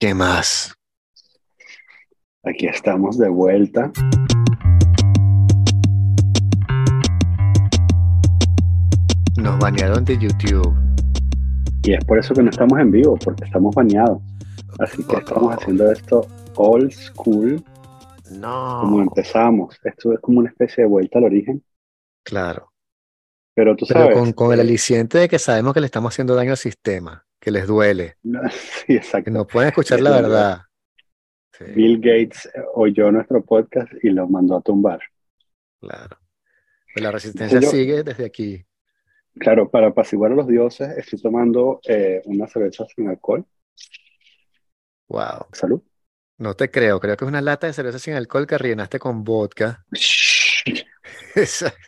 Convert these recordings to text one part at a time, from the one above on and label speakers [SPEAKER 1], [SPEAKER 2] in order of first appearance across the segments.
[SPEAKER 1] ¿Qué más?
[SPEAKER 2] Aquí estamos de vuelta.
[SPEAKER 1] Nos banearon de YouTube.
[SPEAKER 2] Y es por eso que no estamos en vivo, porque estamos baneados. Así que estamos haciendo esto old school,
[SPEAKER 1] No.
[SPEAKER 2] como empezamos. Esto es como una especie de vuelta al origen.
[SPEAKER 1] Claro.
[SPEAKER 2] Pero tú
[SPEAKER 1] Pero
[SPEAKER 2] sabes.
[SPEAKER 1] con, con el aliciente de que sabemos que le estamos haciendo daño al sistema, que les duele,
[SPEAKER 2] sí,
[SPEAKER 1] que
[SPEAKER 2] exacto.
[SPEAKER 1] no pueden escuchar la verdad. Sí,
[SPEAKER 2] Bill Gates oyó nuestro podcast y lo mandó a tumbar.
[SPEAKER 1] claro. Pues la resistencia
[SPEAKER 2] yo-
[SPEAKER 1] sigue desde aquí.
[SPEAKER 2] Claro, para apaciguar a los dioses, estoy tomando eh, una cerveza sin alcohol.
[SPEAKER 1] Wow.
[SPEAKER 2] Salud.
[SPEAKER 1] No te creo. Creo que es una lata de cerveza sin alcohol que rellenaste con vodka. Exacto.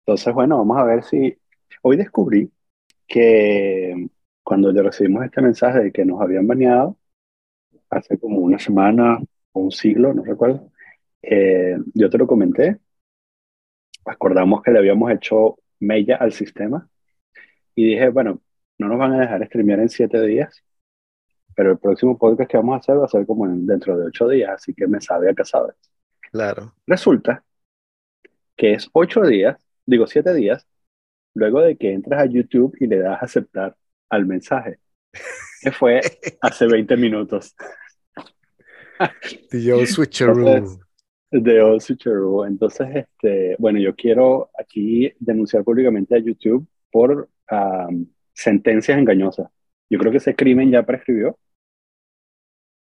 [SPEAKER 2] Entonces, bueno, vamos a ver si. Hoy descubrí que cuando le recibimos este mensaje de que nos habían baneado, hace como una semana o un siglo, no recuerdo, eh, yo te lo comenté. Acordamos que le habíamos hecho mella al sistema y dije, bueno, no nos van a dejar streamear en siete días, pero el próximo podcast que vamos a hacer va a ser como en- dentro de ocho días, así que me sabe a casado.
[SPEAKER 1] Claro.
[SPEAKER 2] Resulta que es ocho días, digo siete días, luego de que entras a YouTube y le das a aceptar al mensaje, que fue hace 20 minutos
[SPEAKER 1] The old switcheroo.
[SPEAKER 2] Entonces, de Old Switcheroo. Entonces, este, bueno, yo quiero aquí denunciar públicamente a YouTube por sentencias engañosas. Yo creo que ese crimen ya prescribió,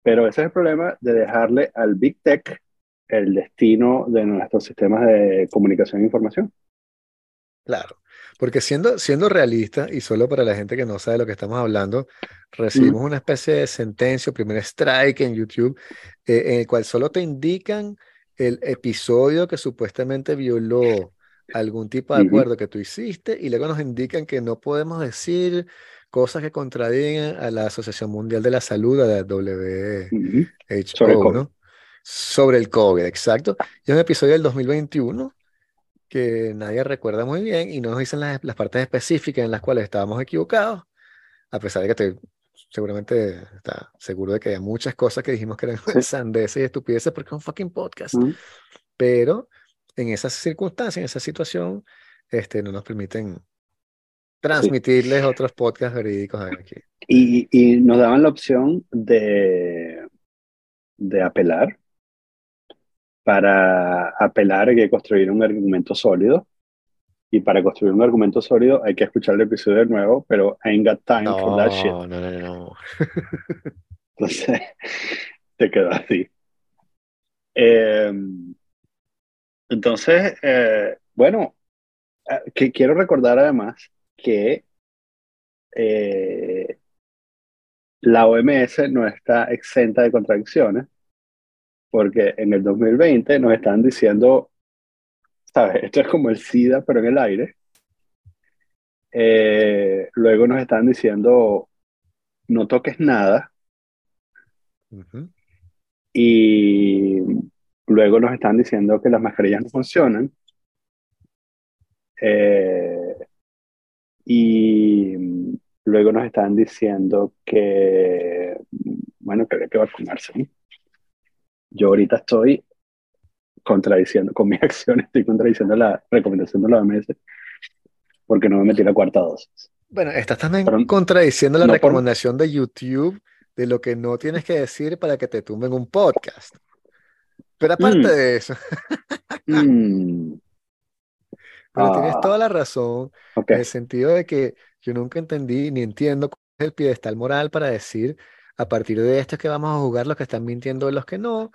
[SPEAKER 2] pero ese es el problema de dejarle al Big Tech el destino de nuestros sistemas de comunicación e información.
[SPEAKER 1] Claro, porque siendo, siendo realista, y solo para la gente que no sabe de lo que estamos hablando, recibimos una especie de sentencia, primer strike en YouTube, eh, en el cual solo te indican el episodio que supuestamente violó algún tipo de acuerdo que tú hiciste, y luego nos indican que no podemos decir cosas que contradigan a la Asociación Mundial de la Salud, a la WHO.
[SPEAKER 2] Sobre.
[SPEAKER 1] Sobre el COVID, exacto. Y es un episodio del 2021 que nadie recuerda muy bien y no nos dicen las, las partes específicas en las cuales estábamos equivocados, a pesar de que te, seguramente está seguro de que hay muchas cosas que dijimos que eran
[SPEAKER 2] Sí.
[SPEAKER 1] sandeces y estupideces porque es un fucking podcast,
[SPEAKER 2] Ujú.
[SPEAKER 1] pero en esas circunstancias, en esa situación, este, no nos permiten transmitirles otros podcasts verídicos aquí.
[SPEAKER 2] Y, y nos daban la opción de, de apelar. Para apelar hay que construir un argumento sólido. Y para construir un argumento sólido hay que escuchar el episodio de nuevo, pero I ain't got time for that shit.
[SPEAKER 1] No, no, no, no.
[SPEAKER 2] Entonces, te quedó así. Eh, entonces, eh, bueno, eh, que quiero recordar además que eh, la OMS no está exenta de contradicciones, porque en el 2020 nos están diciendo, ¿sabes? Esto es como el SIDA, pero en el aire. Eh, luego nos están diciendo, no toques nada.
[SPEAKER 1] Ujú.
[SPEAKER 2] Y luego nos están diciendo que las mascarillas no funcionan. Eh, y luego nos están diciendo que, bueno, que había que vacunarse. Yo ahorita estoy contradiciendo, con mis acciones, estoy contradiciendo la recomendación de la OMS porque no me metí la cuarta dosis.
[SPEAKER 1] Bueno, estás también
[SPEAKER 2] Pero
[SPEAKER 1] contradiciendo la
[SPEAKER 2] no por-
[SPEAKER 1] recomendación de YouTube de lo que no tienes que decir para que te tumben un podcast. Pero aparte
[SPEAKER 2] Mm.
[SPEAKER 1] de eso,
[SPEAKER 2] Mm,
[SPEAKER 1] pero tienes
[SPEAKER 2] Ah.
[SPEAKER 1] toda la razón
[SPEAKER 2] ok,
[SPEAKER 1] en el sentido de que yo nunca entendí ni entiendo cuál es el piedestal moral para decir a partir de esto es que vamos a jugar los que están mintiendo y los que no,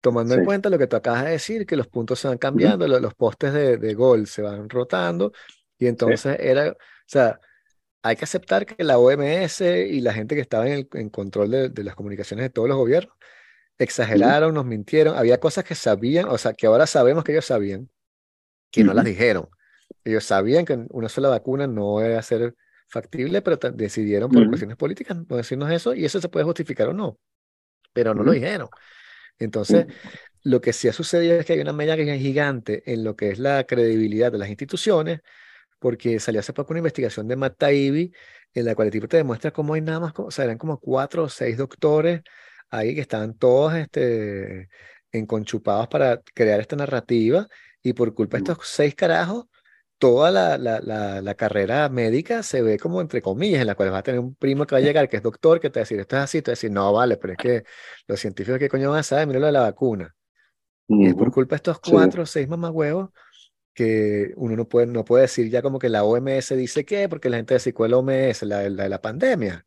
[SPEAKER 1] tomando en cuenta lo que tú acabas de decir, que los puntos se van cambiando, lo- los postes de, de gol se van rotando, y entonces era, o sea, hay que aceptar que la OMS y la gente que estaba en, el, en control de, de las comunicaciones de todos los gobiernos exageraron, nos mintieron, había cosas que sabían, o sea, que ahora sabemos que ellos sabían, que no las dijeron. Ellos sabían que una sola vacuna no iba a ser factible, pero decidieron por cuestiones políticas no decirnos eso, y eso se puede justificar o no, pero no lo dijeron. Entonces, lo que sí ha sucedido es que hay una mella gigante en lo que es la credibilidad de las instituciones, porque salió hace poco una investigación de Matt Taibbi en la cual el tipo te demuestra cómo hay nada más, o sea, eran como cuatro o seis doctores ahí que estaban todos este, enconchupados para crear esta narrativa y por culpa de estos seis carajos, toda la, la, la, carrera médica se ve como entre comillas, en la cual vas a tener un primo que va a llegar, que es doctor, que te va a decir, esto es así, te va a decir, no, vale, pero es que los científicos, ¿qué coño van a saber? Mira lo de la vacuna. Y es por culpa de estos cuatro o seis mamagüevos que uno no puede, no puede decir ya como que la OMS dice qué, porque la gente dice, ¿cuál OMS? La, la de la pandemia.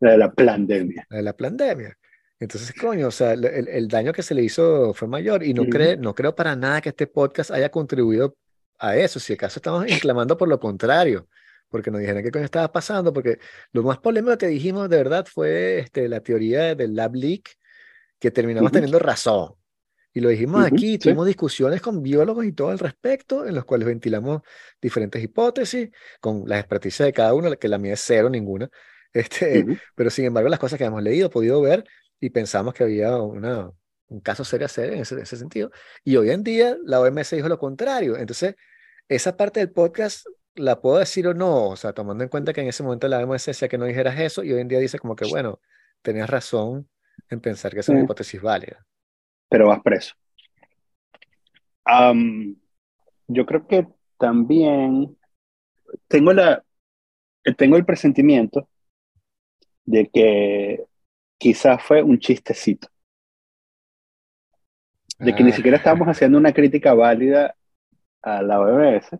[SPEAKER 2] La de la pandemia.
[SPEAKER 1] La de la pandemia. Entonces, coño, o sea, el, el daño que se le hizo fue mayor y no, cree, no creo para nada que este podcast haya contribuido a eso. Si acaso estamos inclamando por lo contrario, porque nos dijeron qué coño estaba pasando, porque lo más polémico que dijimos de verdad fue este, la teoría del lab leak, que terminamos teniendo razón. Y lo dijimos aquí, tuvimos discusiones con biólogos y todo al respecto, en los cuales ventilamos diferentes hipótesis, con las experticias de cada uno, que la mía es cero, ninguna. Este, Pero sin embargo, las cosas que hemos leído, podido ver, y pensamos que había una, un caso serio hacer en ese, ese, sentido. Y hoy en día la OMS dijo lo contrario. Entonces, esa parte del podcast la puedo decir o no, o sea, tomando en cuenta que en ese momento la OMS decía que no dijeras eso, y hoy en día dice como que, bueno, tenías razón en pensar que es una hipótesis válida
[SPEAKER 2] pero vas preso. yo creo que también tengo, la, tengo el presentimiento de que quizás fue un chistecito. De que ni ah. siquiera estábamos haciendo una crítica válida a la OMS,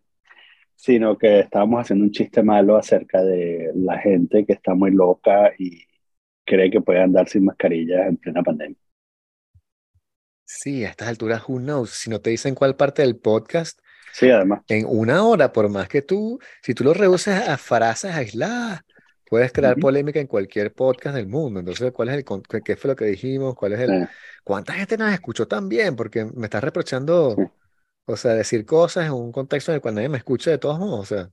[SPEAKER 2] sino que estábamos haciendo un chiste malo acerca de la gente que está muy loca y cree que puede andar sin mascarilla en plena pandemia.
[SPEAKER 1] Sí, a estas alturas, who knows? Si no te dicen cuál parte del podcast,
[SPEAKER 2] sí, además.
[SPEAKER 1] en una hora, por más que tú, si tú lo reduces a frases aisladas, puedes crear polémica en cualquier podcast del mundo. Entonces, ¿cuál es el qué fue lo que dijimos? ¿Cuál es el cuánta gente nos escuchó también? Porque me estás reprochando, o sea, decir cosas en un contexto en el cual nadie me escucha de todos modos, o sea,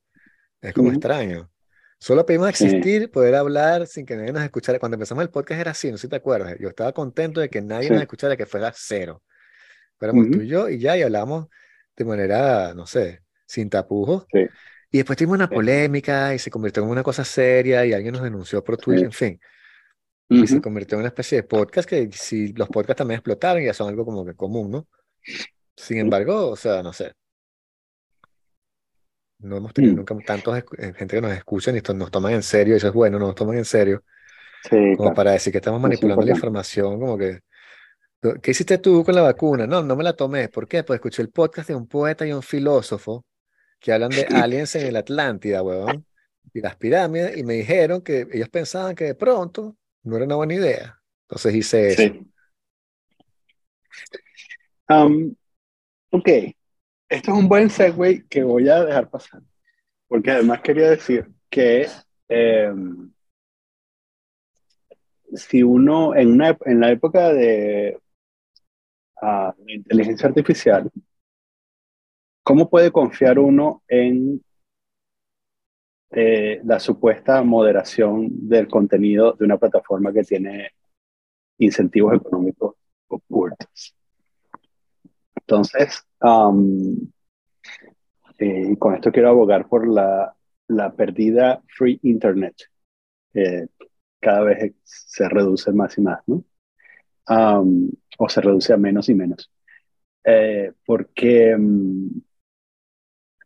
[SPEAKER 1] es como extraño. Solo pedimos existir, poder hablar sin que nadie nos escuchara. Cuando empezamos el podcast era así, no sé si te acuerdas. Yo estaba contento de que nadie nos escuchara, que fuera cero. Fuéramos tú y yo y ya, y hablamos de manera, no sé, sin tapujos. Y después tuvimos una polémica y se convirtió en una cosa seria y alguien nos denunció por Twitter, en fin. Y se convirtió en una especie de podcast que si los podcasts también explotaron, ya son algo como que común, ¿no? Sin embargo, o sea, no sé, no hemos tenido mm. nunca tantos eh, gente que nos escucha y nos toman en serio, y eso es bueno, nos toman en serio. como para decir que estamos manipulando la información, como que, ¿qué hiciste tú con la vacuna? No, no me la tomé. ¿Por qué? Pues escuché el podcast de un poeta y un filósofo que hablan de aliens en el Atlántida, weón, y las pirámides, y me dijeron que ellos pensaban que de pronto no era una buena idea. Entonces hice eso.
[SPEAKER 2] Um, ok, esto es un buen segue que voy a dejar pasar, porque además quería decir que em, si uno, en, una, en la época de uh, inteligencia artificial, ¿cómo puede confiar uno en eh, la supuesta moderación del contenido de una plataforma que tiene incentivos económicos ocultos? Entonces, eh, con esto quiero abogar por la, la perdida free internet, que cada vez se reduce más y más, ¿no? o se reduce a menos y menos. Eh, porque mm,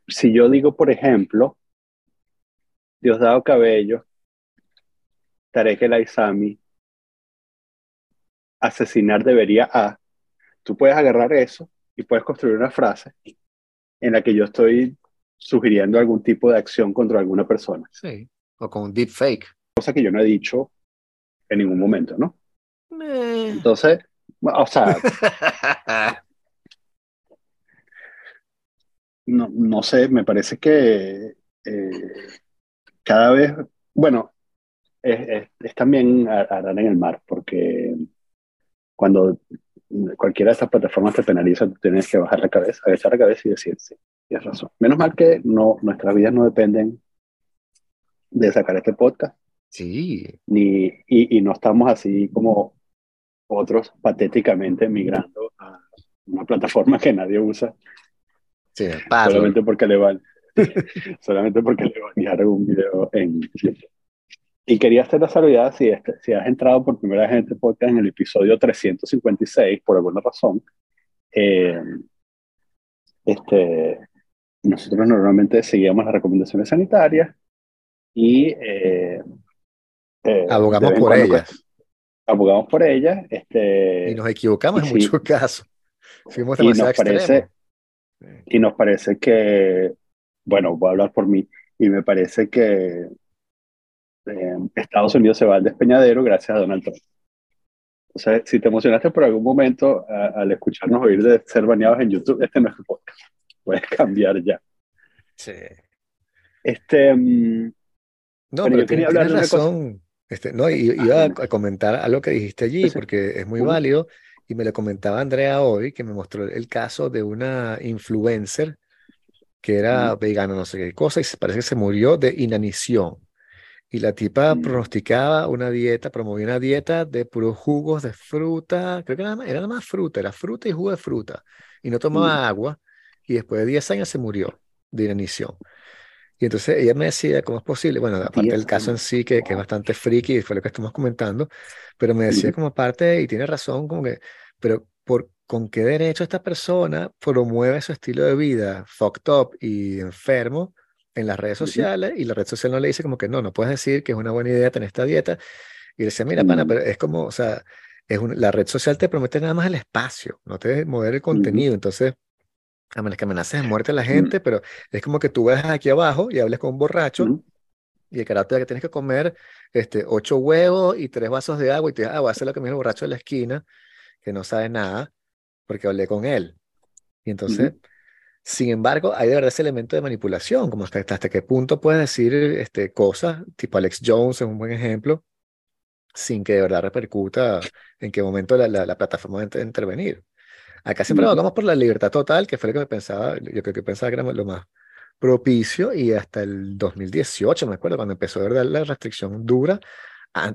[SPEAKER 2] si yo digo, por ejemplo, Diosdado Cabello, Tarek El Aizami, asesinar debería a, tú puedes agarrar eso y puedes construir una frase en la que yo estoy sugiriendo algún tipo de acción contra alguna persona.
[SPEAKER 1] Sí, o con deepfake.
[SPEAKER 2] Cosa que yo no he dicho en ningún momento, ¿no? Entonces, o sea, no, no sé, me parece que eh, cada vez, bueno, es, es, también arar en el mar, porque cuando cualquiera de estas plataformas te penaliza, tú tienes que bajar la cabeza, agachar la cabeza y decir, sí, tienes razón. Menos mal que no, nuestras vidas no dependen de sacar este podcast.
[SPEAKER 1] Sí.
[SPEAKER 2] Ni, y, y no estamos así como otros patéticamente migrando a una plataforma que nadie usa.
[SPEAKER 1] Sí,
[SPEAKER 2] solamente porque le vale, solamente porque le banearon un video en Y quería hacer la salvedad si, este, si has entrado por primera vez en este podcast en el episodio 356, por alguna razón. Eh, este, nosotros normalmente seguíamos las recomendaciones sanitarias y eh,
[SPEAKER 1] eh, abogamos por ellas.
[SPEAKER 2] Abogamos por ellas. Este,
[SPEAKER 1] y nos equivocamos en muchos casos.
[SPEAKER 2] Fuimos y nos parece Y nos parece que, bueno, voy a hablar por mí, y me parece que eh, Estados Unidos se va al despeñadero gracias a Donald Trump. O sea, si te emocionaste por algún momento al escucharnos oír de ser baneados en YouTube, este no es tu podcast. Puedes cambiar ya.
[SPEAKER 1] Sí.
[SPEAKER 2] Este. Mm,
[SPEAKER 1] no, pero, yo quería hablar de razón. Este, no, y, iba a, comentar algo que dijiste allí, porque es muy válido, y me lo comentaba Andrea hoy, que me mostró el caso de una influencer que era vegana, no sé qué cosa, y parece que se murió de inanición. Y la tipa pronosticaba una dieta, promovía una dieta de puros jugos de fruta, creo que era, era nada más fruta, era fruta y jugo de fruta, y no tomaba agua, y después de 10 años se murió de inanición. Y entonces ella me decía, ¿cómo es posible? Bueno, aparte del caso en sí, que, que es bastante friki, fue lo que estamos comentando, pero me decía como parte, y tiene razón, como que, pero por, ¿con qué derecho esta persona promueve su estilo de vida fucked up y enfermo en las redes sociales? Y la red social no le dice como que no, no puedes decir que es una buena idea tener esta dieta. Y le decía, mira, pana, pero es como, o sea, es la red social te promete nada más el espacio, no te mover el contenido. Entonces, a menos que amenaces de muerte a la gente, pero es como que tú vas aquí abajo y hables con un borracho y el carácter que tienes que comer este, ocho huevos y tres vasos de agua y te dices, ah, voy a hacer lo que me el borracho de la esquina, que no sabe nada, porque hablé con él. Y entonces, sin embargo, hay de verdad ese elemento de manipulación, como hasta, hasta qué punto puedes decir este, cosas, tipo Alex Jones es un buen ejemplo, sin que de verdad repercuta en qué momento la, la, plataforma va a intervenir. Acá siempre vamos por la libertad total, que fue lo que pensaba, yo creo que pensaba que era lo más propicio, y hasta el 2018, me acuerdo, cuando empezó a ver la restricción dura,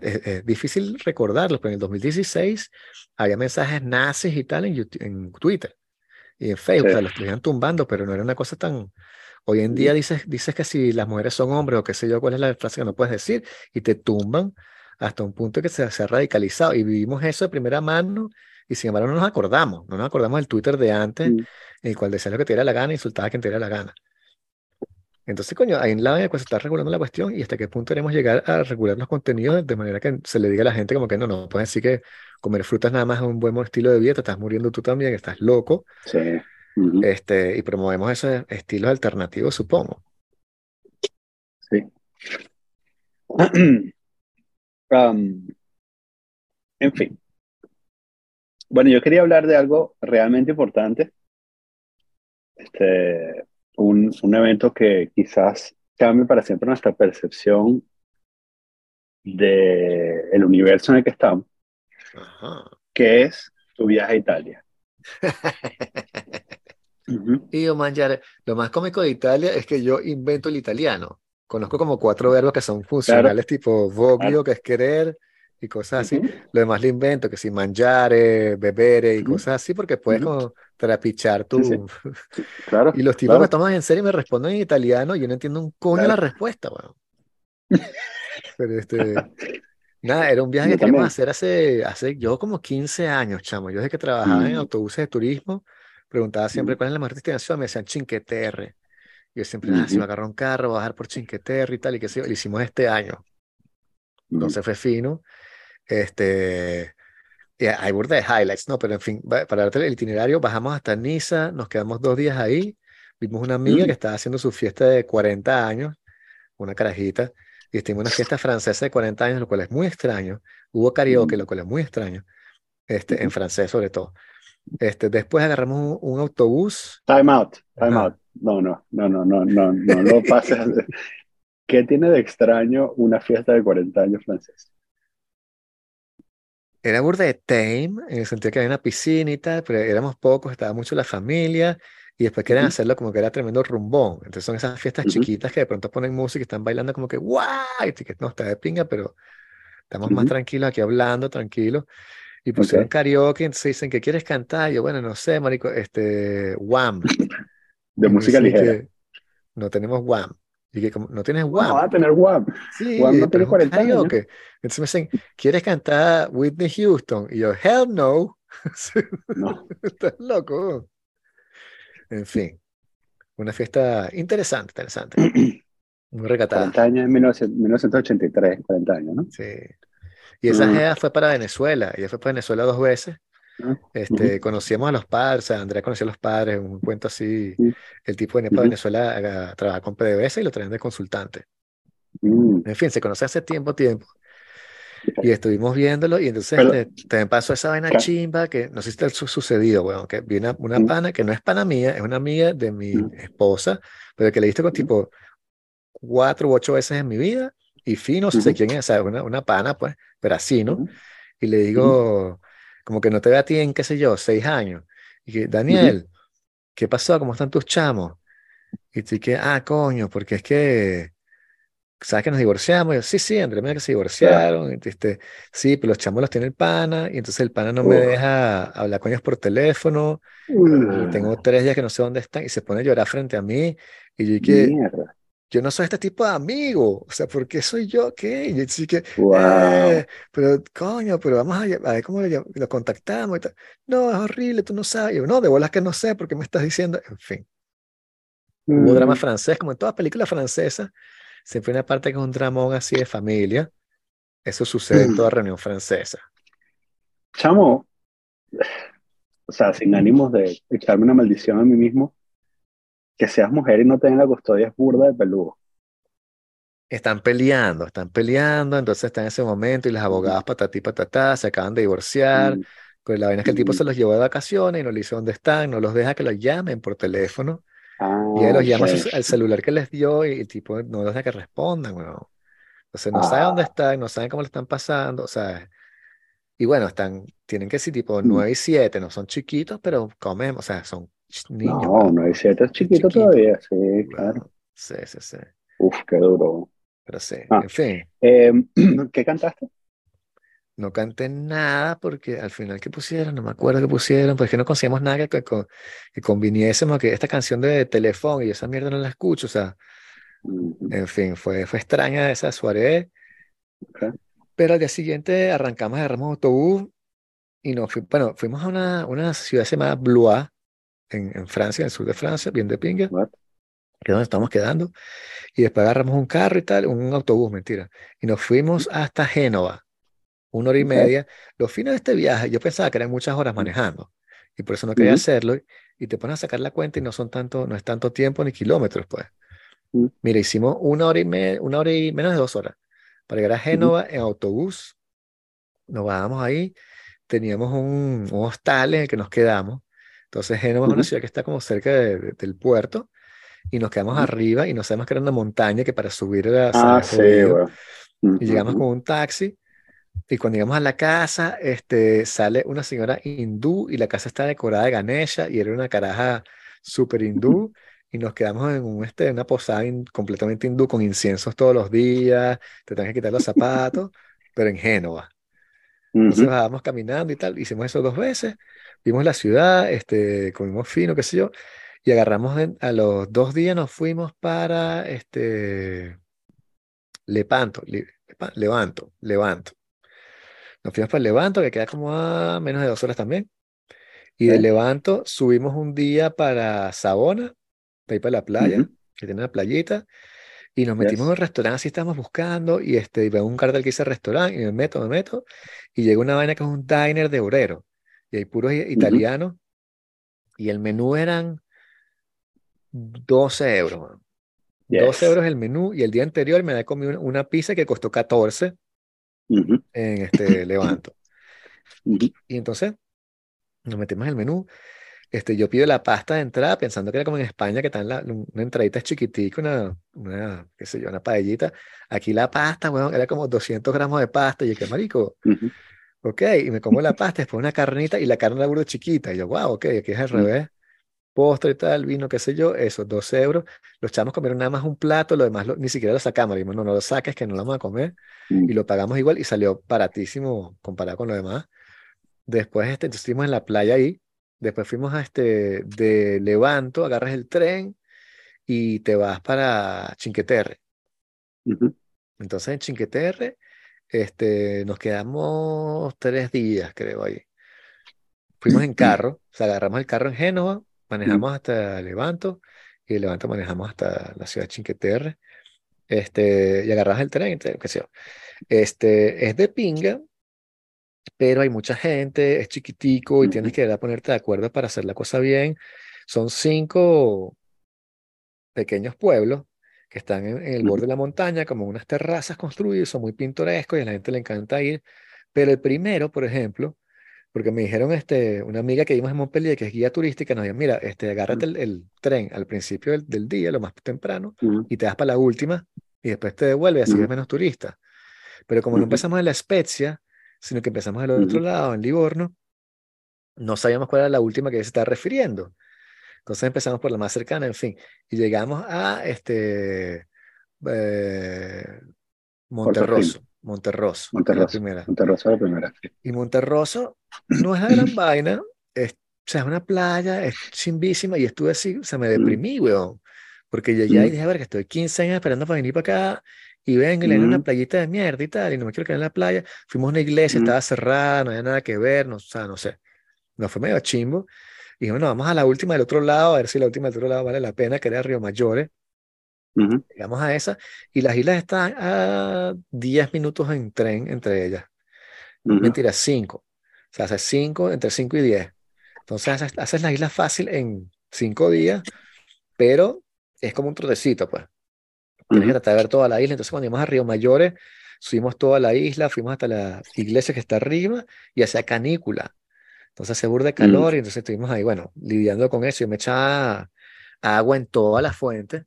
[SPEAKER 1] es, difícil recordarlo, pero en el 2016 había mensajes nazis y tal en, en Twitter y en Facebook, o sea, los estaban tumbando, pero no era una cosa tan... Hoy en día dices, dices que si las mujeres son hombres o qué sé yo, cuál es la frase que no puedes decir, y te tumban hasta un punto que se, se ha radicalizado. Y vivimos eso de primera mano y sin embargo no nos acordamos, no nos acordamos del Twitter de antes, en el cual decías lo que te diera la gana y insultaba a quien te diera la gana. Entonces, coño, ahí en la se está regulando la cuestión y hasta qué punto queremos llegar a regular los contenidos de manera que se le diga a la gente como que no, no, puedes decir que comer frutas nada más es un buen estilo de vida, te estás muriendo tú también, estás loco.
[SPEAKER 2] Sí.
[SPEAKER 1] este, y promovemos esos estilos alternativos, supongo.
[SPEAKER 2] Sí. Um, en fin, bueno, yo quería hablar de algo realmente importante. Este, un, un evento que quizás cambie para siempre nuestra percepción del el universo en el que estamos, que es tu viaje a Italia.
[SPEAKER 1] Y yo, manjar, lo más cómico de Italia es que yo invento el italiano. Conozco como cuatro verbos que son funcionales, tipo voglio, que es querer, y cosas así. Lo demás lo invento, que si mangiare, bebere y cosas así, porque puedes como trapichar tu...
[SPEAKER 2] Claro,
[SPEAKER 1] y los tipos me toman en serio y me responden en italiano y yo no entiendo un coño la respuesta, bueno. Pero este... Nada, era un viaje que queríamos hacer hace, hace yo como 15 años, chamo. Yo desde que trabajaba en autobuses de turismo, preguntaba siempre cuál es la mejor destinación, me decían Chinqueterre. Yo siempre, ah, si me agarro un carro, bajar por Chinqueterre y tal, y qué sé yo, lo hicimos este año. Entonces fue fino. Este, hay burda de highlights, ¿no? Pero en fin, para darte el itinerario, bajamos hasta Niza, nos quedamos dos días ahí, vimos una amiga que estaba haciendo su fiesta de 40 años, una carajita, y estuvimos en una fiesta francesa de 40 años, lo cual es muy extraño. Hubo karaoke, lo cual es muy extraño, este, en francés sobre todo. Este, después agarramos un, autobús.
[SPEAKER 2] Time out, time out. No, no, no, no, no, no, no, no pases. ¿Qué tiene de extraño una fiesta de 40 años francesa?
[SPEAKER 1] Era burda de tame, en el sentido que había una piscina y tal, pero éramos pocos, estaba mucho la familia, y después querían hacerlo como que era tremendo rumbón. Entonces son esas fiestas chiquitas que de pronto ponen música y están bailando como que ¡guau! Y que no, está de pinga, pero estamos más tranquilos aquí hablando, tranquilos. Y pusieron karaoke, entonces dicen, ¿qué quieres cantar? yo, bueno, no sé, marico, este, Wham.
[SPEAKER 2] De música ligera.
[SPEAKER 1] no tenemos Wham. Y que como, no tienes
[SPEAKER 2] No
[SPEAKER 1] Wham.
[SPEAKER 2] va a tener Wham.
[SPEAKER 1] Sí,
[SPEAKER 2] no tiene
[SPEAKER 1] es un
[SPEAKER 2] 40 años.
[SPEAKER 1] Entonces me dicen, ¿quieres cantar Whitney Houston? Y yo, hell no.
[SPEAKER 2] No.
[SPEAKER 1] Estás loco. En fin, una fiesta interesante, interesante. Muy recatada.
[SPEAKER 2] 40 años en 1900 1983, 40 años, ¿no?
[SPEAKER 1] Sí. Y esa
[SPEAKER 2] Mm.
[SPEAKER 1] jeva fue para Venezuela. Ella fue para Venezuela dos veces. Este, conocíamos a los padres, Andrea conocía a los padres, un cuento así.
[SPEAKER 2] Mm.
[SPEAKER 1] El tipo venía para. Venezuela a, a trabajar con PDVSA y lo traían de consultante.
[SPEAKER 2] Mm.
[SPEAKER 1] En fin, se conoce hace tiempo, tiempo. Y estuvimos viéndolo y entonces
[SPEAKER 2] Pero-
[SPEAKER 1] este, también pasó esa vaina
[SPEAKER 2] Ca-
[SPEAKER 1] chimba que no sé si te ha su- sucedido, weón, que vi una, una
[SPEAKER 2] Mm.
[SPEAKER 1] pana que no es pana mía, es una amiga de mi
[SPEAKER 2] Mm.
[SPEAKER 1] esposa, pero que le he visto con tipo cuatro u ocho veces en mi vida y fino, no sé quién es, o sea, una, una pana, pues, pero así, ¿no? Y le digo, como que no te ve a ti en, qué sé yo, seis años. Y que, Daniel, ¿qué pasó? ¿Cómo están tus chamos? Y tú que, ah, coño, porque es que, ¿sabes que nos divorciamos? Y yo, sí, sí, André, mira que se divorciaron. Y, este, sí, pero los chamos los tiene el pana, y entonces el pana no me deja hablar con ellos por teléfono. Y tengo tres días que no sé dónde están, y se pone a llorar frente a mí. Y yo que,
[SPEAKER 2] Mierda.
[SPEAKER 1] Yo no soy este tipo de amigo. O sea, ¿por qué soy yo? ¿Qué? Y yo sí que,
[SPEAKER 2] Wow.
[SPEAKER 1] eh, pero coño, pero vamos a, ver cómo lo, lo contactamos y tal. No, es horrible, tú no sabes. Yo, no, de bolas que no sé, porque me estás diciendo. En fin, hubo drama
[SPEAKER 2] Mm.
[SPEAKER 1] francés, como en todas películas francesas, siempre hay una parte que es un dramón así de familia. Eso sucede en
[SPEAKER 2] Mm.
[SPEAKER 1] toda reunión francesa.
[SPEAKER 2] Chamo, o sea, sin ánimos de echarme una maldición a mí mismo, que seas mujer y no tengas la custodia es burda de peludo.
[SPEAKER 1] Están peleando, están peleando, entonces está en ese momento y los
[SPEAKER 2] Mm.
[SPEAKER 1] abogados patatí patatá se acaban de divorciar.
[SPEAKER 2] Mm.
[SPEAKER 1] Pues la vaina es que el tipo
[SPEAKER 2] Mm.
[SPEAKER 1] se los llevó de vacaciones y no le dice dónde están, no los deja que los llamen por teléfono.
[SPEAKER 2] Ah,
[SPEAKER 1] Y él los llama a su-
[SPEAKER 2] ok.
[SPEAKER 1] al celular que les dio y el tipo no los deja que respondan, weón. Entonces no sabe dónde
[SPEAKER 2] Ah,
[SPEAKER 1] están, no saben cómo le están pasando, o sea, y bueno, están, tienen que ser tipo
[SPEAKER 2] mm.
[SPEAKER 1] 9 y 7, no son chiquitos, pero comen, o sea, son niños,
[SPEAKER 2] No,
[SPEAKER 1] weón,
[SPEAKER 2] no hay siete, es chiquito
[SPEAKER 1] chiquitos,
[SPEAKER 2] todavía, sí, claro.
[SPEAKER 1] Sí, sí, sí,
[SPEAKER 2] Uf, qué duro.
[SPEAKER 1] pero sí,
[SPEAKER 2] Ah,
[SPEAKER 1] en fin,
[SPEAKER 2] eh, ¿qué cantaste?
[SPEAKER 1] no canté nada porque al final, ¿qué pusieron? No me acuerdo qué pusieron, pues es que no conseguimos nada que, que, que conviniésemos, que esta canción de teléfono y esa mierda no la escucho, o sea, en fin, fue, fue extraña esa soirée.
[SPEAKER 2] ok.
[SPEAKER 1] Pero al día siguiente arrancamos, agarramos autobús y nos fuimos, bueno, fuimos a una, una ciudad llamada Blois, en, en Francia, en el sur de Francia, bien de pinga,
[SPEAKER 2] What?
[SPEAKER 1] que es donde estamos quedando. Y después agarramos un carro y tal, un autobús, mentira. Y nos fuimos hasta Génova, una hora y media. Los fines de este viaje, yo pensaba que eran muchas horas manejando y por eso no quería
[SPEAKER 2] Ujú,
[SPEAKER 1] hacerlo. Y te pones a sacar la cuenta y no son tanto, no es tanto tiempo ni kilómetros, pues.
[SPEAKER 2] ujú,
[SPEAKER 1] Mira, hicimos una hora y media, una hora y menos de dos horas para llegar a Génova en autobús. Nos bajamos ahí, teníamos un, un hostal en el que nos quedamos. Entonces Génova es una ciudad que está como cerca de- de- del puerto y nos quedamos
[SPEAKER 2] Ujú.
[SPEAKER 1] arriba y no sabemos que era una montaña que para subir era,
[SPEAKER 2] Ah, sí,
[SPEAKER 1] jodido.
[SPEAKER 2] güey.
[SPEAKER 1] Y llegamos con un taxi y cuando llegamos a la casa, este, sale una señora hindú y la casa está decorada de Ganesha y era una caraja súper hindú y nos quedamos en un, este, una posada hin- completamente hindú con inciensos todos los días, te tenés que quitar los zapatos, pero en Génova. Entonces
[SPEAKER 2] ujú.
[SPEAKER 1] bajábamos caminando y tal, hicimos eso dos veces, vimos la ciudad, este, comimos fino, qué sé yo, y agarramos de- a los dos días nos fuimos para este, Lepanto, Le- Lepa- Levanto, Levanto. Nos fuimos para Levanto, que queda como a menos de dos horas también. Y de. Levanto subimos un día para Sabona, para ir para la playa, que tiene una playita, y nos metimos en un restaurante, así estábamos buscando, y este, y veo un cartel que dice restaurante, y me meto, me meto, y llega una vaina que es un diner de obrero, y hay puros italianos, y el menú eran 12 euros, man. 12
[SPEAKER 2] Yes.
[SPEAKER 1] euros el menú, y el día anterior me había comido una, pizza que costó 14
[SPEAKER 2] Ujú,
[SPEAKER 1] en este Levanto.
[SPEAKER 2] ujú,
[SPEAKER 1] Y entonces nos metemos en el menú. Este, yo pido la pasta de entrada pensando que era como en España, que está en la, una entradita chiquitica, una, una, qué sé yo, una paellita. Aquí la pasta, weón, era como 200 gramos de pasta. Y yo, qué marico,
[SPEAKER 2] ujú,
[SPEAKER 1] ok. Y me como la pasta, después una carnita y la carne era burda chiquita. Y yo, wow, ok, aquí es al
[SPEAKER 2] ujú,
[SPEAKER 1] revés. Postre y tal, vino, qué sé yo, eso, 12 euros. Los chamos comieron nada más un plato, lo demás lo- ni siquiera lo sacamos. Le dijimos, no, no lo saques, que no lo vamos a comer. Y
[SPEAKER 2] ujú.
[SPEAKER 1] lo pagamos igual y salió baratísimo comparado con lo demás. Después este, entonces, estuvimos en la playa ahí. Después fuimos a este de Levanto, agarras el tren y te vas para Chinqueterre.
[SPEAKER 2] Ujú,
[SPEAKER 1] Entonces en Chinqueterre este, nos quedamos tres días, creo, ahí. Fuimos en carro, o sea, agarramos el carro en Génova, manejamos hasta Levanto y de Levanto manejamos hasta la ciudad de Chinqueterre. Este, y agarras el tren, qué sé yo. Este, es de pinga, pero hay mucha gente, es chiquitico y tienes
[SPEAKER 2] ujú,
[SPEAKER 1] que ponerte de acuerdo para hacer la cosa bien. Son cinco pequeños pueblos que están en, en el borde de la montaña, como unas terrazas construidas, son muy pintorescos y a la gente le encanta ir. Pero el primero, por ejemplo, porque me dijeron este, una amiga que vimos en Montpellier, que es guía turística, nos dijo, mira, este, agárrate el, el tren al principio del, del día, lo más temprano, y te vas para la última, y después te devuelves, así ves
[SPEAKER 2] ujú,
[SPEAKER 1] menos turistas. Pero como no empezamos en La Spezia, sino que empezamos del otro lado, en Livorno, no sabíamos cuál era la última que se estaba refiriendo. Entonces empezamos por la más cercana, en fin, y llegamos a este eh, Monterroso, Monterroso, es la
[SPEAKER 2] Monterroso.
[SPEAKER 1] primera.
[SPEAKER 2] Monterroso la primera. sí.
[SPEAKER 1] Y Monterroso no es la gran vaina, es, o sea, es una playa, es chimbísima, y estuve así, o sea, me
[SPEAKER 2] Ujú,
[SPEAKER 1] deprimí, weón, porque llegué ahí y
[SPEAKER 2] ujú,
[SPEAKER 1] dije, a ver, que estoy 15 años esperando para venir para acá, y vengo y le doy una
[SPEAKER 2] ujú,
[SPEAKER 1] playita de mierda y tal, y no me quiero quedar en la playa. Fuimos a una iglesia, estaba cerrada, no había nada que ver, no, o sea, no sé, nos fue medio chimbo. Y dije, bueno, vamos a la última del otro lado, a ver si la última del otro lado vale la pena, que era Río Mayores.
[SPEAKER 2] ujú,
[SPEAKER 1] Llegamos a esa, y las islas están a 10 minutos en tren entre ellas.
[SPEAKER 2] ujú,
[SPEAKER 1] Mentira, 5. O sea, haces 5, entre 5 y 10. Entonces haces, haces la isla fácil en 5 días, pero es como un trotecito, pues. Tienes que
[SPEAKER 2] ujú,
[SPEAKER 1] tratar de ver toda la isla. Entonces cuando íbamos a Río Mayores, subimos toda la isla, fuimos hasta la iglesia que está arriba y hacía canícula. Entonces se de
[SPEAKER 2] ujú,
[SPEAKER 1] calor y entonces estuvimos ahí, bueno, lidiando con eso. Yo me echaba agua en toda la fuente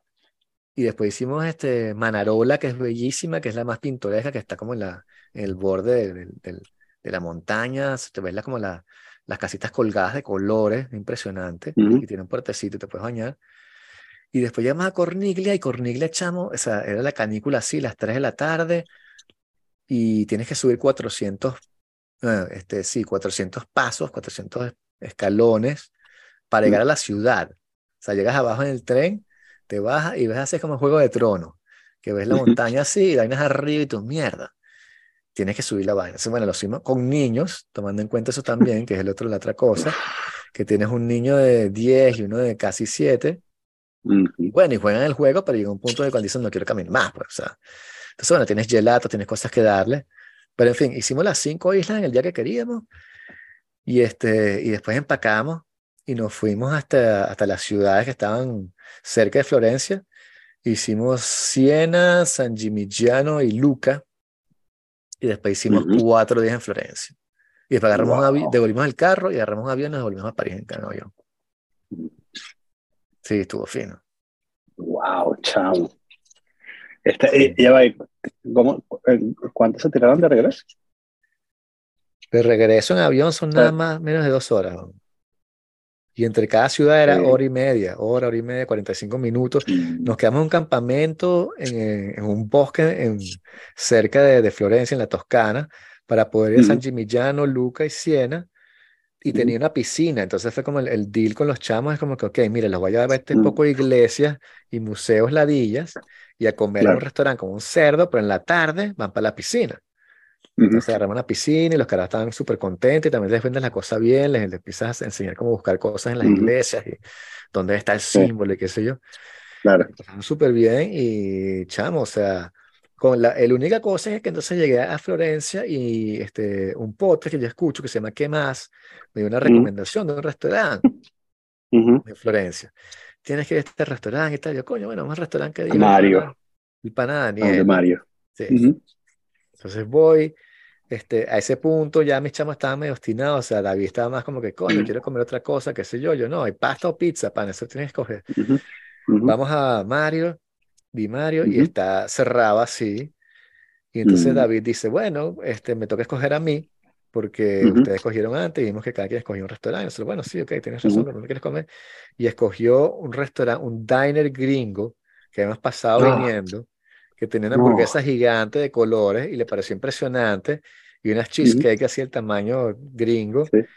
[SPEAKER 1] y después hicimos este Manarola, que es bellísima, que es la más pintoresca, que está como en, la, en el borde del- de la montaña. Te ves la, como la, las casitas colgadas de colores, impresionante,
[SPEAKER 2] ujú,
[SPEAKER 1] y tiene un puertecito y te puedes bañar. Y después llegamos a Corniglia y Corniglia echamos, o sea, era la canícula así, las 3 de la tarde y tienes que subir 400, eh, este, sí, 400 pasos, 400 es- escalones para llegar a la ciudad. O sea, llegas abajo en el tren, te bajas y ves así como Juego de Tronos, que ves la montaña así y vainas arriba y tu mierda. Tienes que subir la vaina. Bueno, lo hicimos con niños, tomando en cuenta eso también, que es el otro, la otra cosa, que tienes un niño de 10 y uno de casi 7 y
[SPEAKER 2] ujú,
[SPEAKER 1] bueno, y juegan el juego, pero llega un punto de cuando dicen no quiero caminar más, pues, o sea. Entonces, bueno, tienes gelato, tienes cosas que darle. Pero en fin, hicimos las cinco islas en el día que queríamos y, este, y después empacamos y nos fuimos hasta, hasta las ciudades que estaban cerca de Florencia. Hicimos Siena, San Gimignano y Luca y después hicimos
[SPEAKER 2] ujú.
[SPEAKER 1] cuatro días en Florencia. Y después agarramos
[SPEAKER 2] Wow.
[SPEAKER 1] devolvimos el carro y agarramos un avión y nos devolvimos a París en avión. Sí, estuvo fino.
[SPEAKER 2] Wow, chamo. Esta, eh,
[SPEAKER 1] Sí.
[SPEAKER 2] ya va, ¿cómo, eh, ¿cuántos se tiraron de regreso?
[SPEAKER 1] De regreso en avión son nada más menos de dos horas. ¿no? Y entre cada ciudad era
[SPEAKER 2] eh,
[SPEAKER 1] hora y media, hora, hora y media, 45 minutos. Nos quedamos en un campamento en, eh, en un bosque en, cerca de, de Florencia, en la Toscana, para poder ir a San Gimignano, Luca y Siena. Y tenía una piscina, entonces fue como el, el deal con los chamos, es como que, ok, mire, los voy a llevar a este
[SPEAKER 2] mm,
[SPEAKER 1] poco de iglesias y museos ladillas y a comer en un
[SPEAKER 2] claro.
[SPEAKER 1] restaurante como un cerdo, pero en la tarde van para la piscina. Entonces agarramos una piscina y los caras estaban súper contentos y también les vendes la cosa bien, les, les empiezas a enseñar cómo buscar cosas en las
[SPEAKER 2] ujú,
[SPEAKER 1] iglesias y dónde está el
[SPEAKER 2] sí,
[SPEAKER 1] símbolo y qué sé yo.
[SPEAKER 2] claro.
[SPEAKER 1] Pasaron súper bien y chamo, o sea, con la, la única cosa es que entonces llegué a Florencia y este, un podcast que yo escucho que se llama ¿Qué más? Me dio una recomendación de un restaurante en Florencia. Tienes que ir a este restaurante y tal. Yo, coño, bueno, un restaurante que diga
[SPEAKER 2] Mario,
[SPEAKER 1] el pana
[SPEAKER 2] a donde
[SPEAKER 1] Daniel.
[SPEAKER 2] Mario.
[SPEAKER 1] Sí.
[SPEAKER 2] Ujú,
[SPEAKER 1] Entonces voy, este, a ese punto ya mis chamos estaban medio obstinados, o sea, David estaba más como que, coño, quiero comer otra cosa, qué sé yo, yo no, hay pasta o pizza, pan, eso tienes que escoger.
[SPEAKER 2] ujú, ujú,
[SPEAKER 1] Vamos a Mario, vi Mario y
[SPEAKER 2] ujú,
[SPEAKER 1] está cerrado así, y entonces
[SPEAKER 2] mm,
[SPEAKER 1] David dice, bueno, este, me toca escoger a mí, porque
[SPEAKER 2] ujú,
[SPEAKER 1] ustedes escogieron antes y vimos que cada quien escogió un restaurante. Nosotros, bueno, sí, ok, tienes razón,
[SPEAKER 2] ujú.
[SPEAKER 1] pero ¿dónde quieres comer? Y escogió un restaurante, un diner gringo, que hemos pasado
[SPEAKER 2] Ah,
[SPEAKER 1] viniendo, que tenía una
[SPEAKER 2] no.
[SPEAKER 1] hamburguesa gigante de colores y le pareció impresionante, y unas cheesecake así el tamaño gringo,
[SPEAKER 2] sí,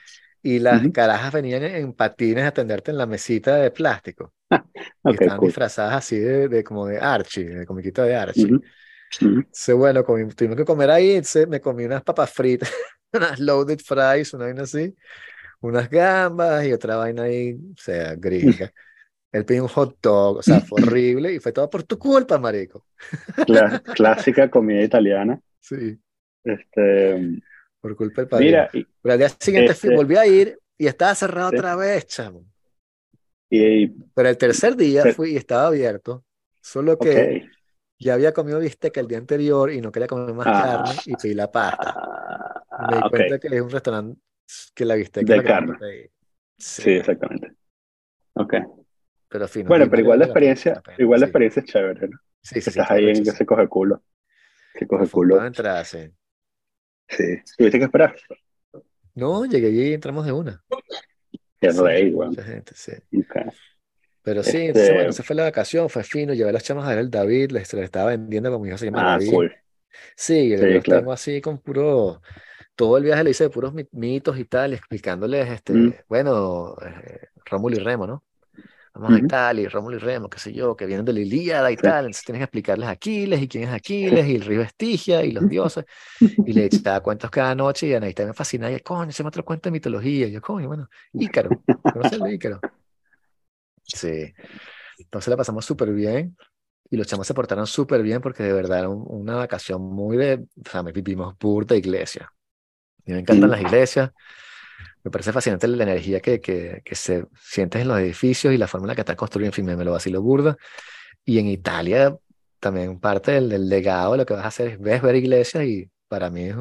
[SPEAKER 1] y las carajas venían en patines a atenderte en la mesita de plástico. y estaban disfrazadas así de, de, como de Archie, de comiquito de Archie. Uh bueno, tuvimos que comer ahí, me comí unas papas fritas, unas loaded fries, una vaina así, unas gambas y otra vaina ahí, o sea, gringa. Él pidió un hot dog, o sea, fue horrible y fue todo por tu culpa, marico.
[SPEAKER 2] clásica comida italiana.
[SPEAKER 1] Sí.
[SPEAKER 2] Este,
[SPEAKER 1] por culpa del padre. Mira, Pero al día siguiente este volví a ir y estaba cerrado otra vez, chamo.
[SPEAKER 2] Y,
[SPEAKER 1] Pero el tercer día fui y estaba abierto, solo que ya había comido bistec el día anterior y no quería comer más ah. carne y pedí la pasta. Me di cuenta que es un restaurante que la bistec
[SPEAKER 2] de carne. Sí. exactamente. Ok.
[SPEAKER 1] Pero
[SPEAKER 2] bueno, pero igual la experiencia, igual la experiencia es chévere, ¿no? Sí, sí, Estás ahí en que se coge culo. Que coge culo.
[SPEAKER 1] Entrar, sí.
[SPEAKER 2] Sí. ¿Tuviste que esperar?
[SPEAKER 1] No, llegué y entramos de una.
[SPEAKER 2] Ya no de igual.
[SPEAKER 1] Mucha gente, sí. Pero sí, entonces, bueno, este se fue la vacación, fue fino, llevé a las chamas a ver el David, les, les estaba vendiendo como mi hijo se llama ah, David. Cool. Sí, sí claro. tengo así con puro, todo el viaje le hice de puros mitos y tal, explicándoles, este, mm. bueno, eh, Rómulo y Remo, ¿no? vamos a Italia, y Rómulo y Remo, qué sé yo, que vienen de la Ilíada y tal, entonces tienes que explicarles Aquiles y quién es Aquiles y el río Estigia y los dioses, y le echaba cuentos cada noche y Anaísta me fascina, y coño, se me otro cuento de mitología, y yo, coño, bueno, Ícaro, ¿conoces el Ícaro? Sí, entonces la pasamos súper bien, y los chamos se portaron súper bien porque de verdad era una vacación muy de, o sea, vivimos burda iglesia. Mí me encantan las iglesias, me parece fascinante la energía que, que, que, se siente en los edificios y la forma en la que están construidos, en fin, me, lo vacilo burda. Y en Italia también parte del, del, legado de lo que vas a hacer es ves ver iglesias y para mí es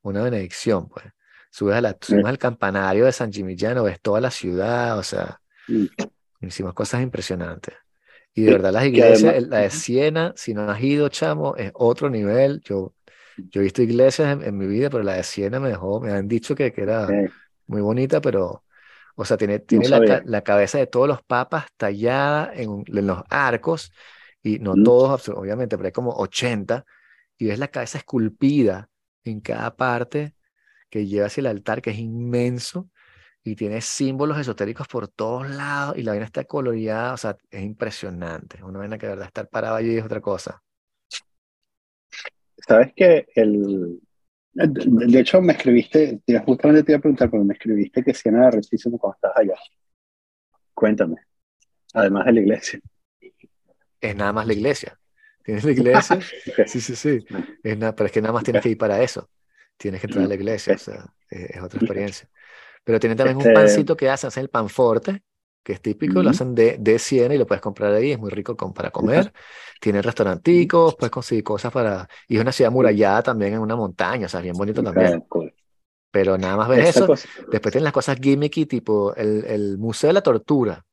[SPEAKER 1] una benedicción, pues. Subes, a la, subes al campanario de San Gimignano, ves toda la ciudad, o sea, hicimos cosas impresionantes. Y de verdad las iglesias, la de Siena, si no has ido, chamo, es otro nivel. Yo, yo he visto iglesias en, mi vida, pero la de Siena me dejó, me han dicho que, que era muy bonita, pero, o sea, tiene, tiene la, la, cabeza de todos los papas tallada en, en los arcos, y no todos, obviamente, pero hay como 80, y ves la cabeza esculpida en cada parte que lleva hacia el altar, que es inmenso, y tiene símbolos esotéricos por todos lados, y la vaina está coloreada, o sea, es impresionante. Una vaina que de verdad estar parado allí es otra cosa.
[SPEAKER 2] Sabes que el, de hecho, me escribiste, justamente te iba a preguntar, pero me escribiste que Siena era rechísimo cuando estabas allá. Cuéntame, además de la iglesia.
[SPEAKER 1] Es nada más la iglesia. Tienes la iglesia, sí, sí, sí. Es nada, pero es que nada más tienes que ir para eso. Tienes que entrar a la iglesia, o sea, es, otra experiencia. Pero tiene también un este pancito que hacen, hacen el pan forte, que es típico, lo hacen de, de Siena y lo puedes comprar ahí, es muy rico para comer. Tiene restauranticos, puedes conseguir cosas para... Y es una ciudad murallada también en una montaña, o sea, bien bonito también. Pero nada más ver eso. Después tienen las cosas gimmicky, tipo el, el Museo de la Tortura,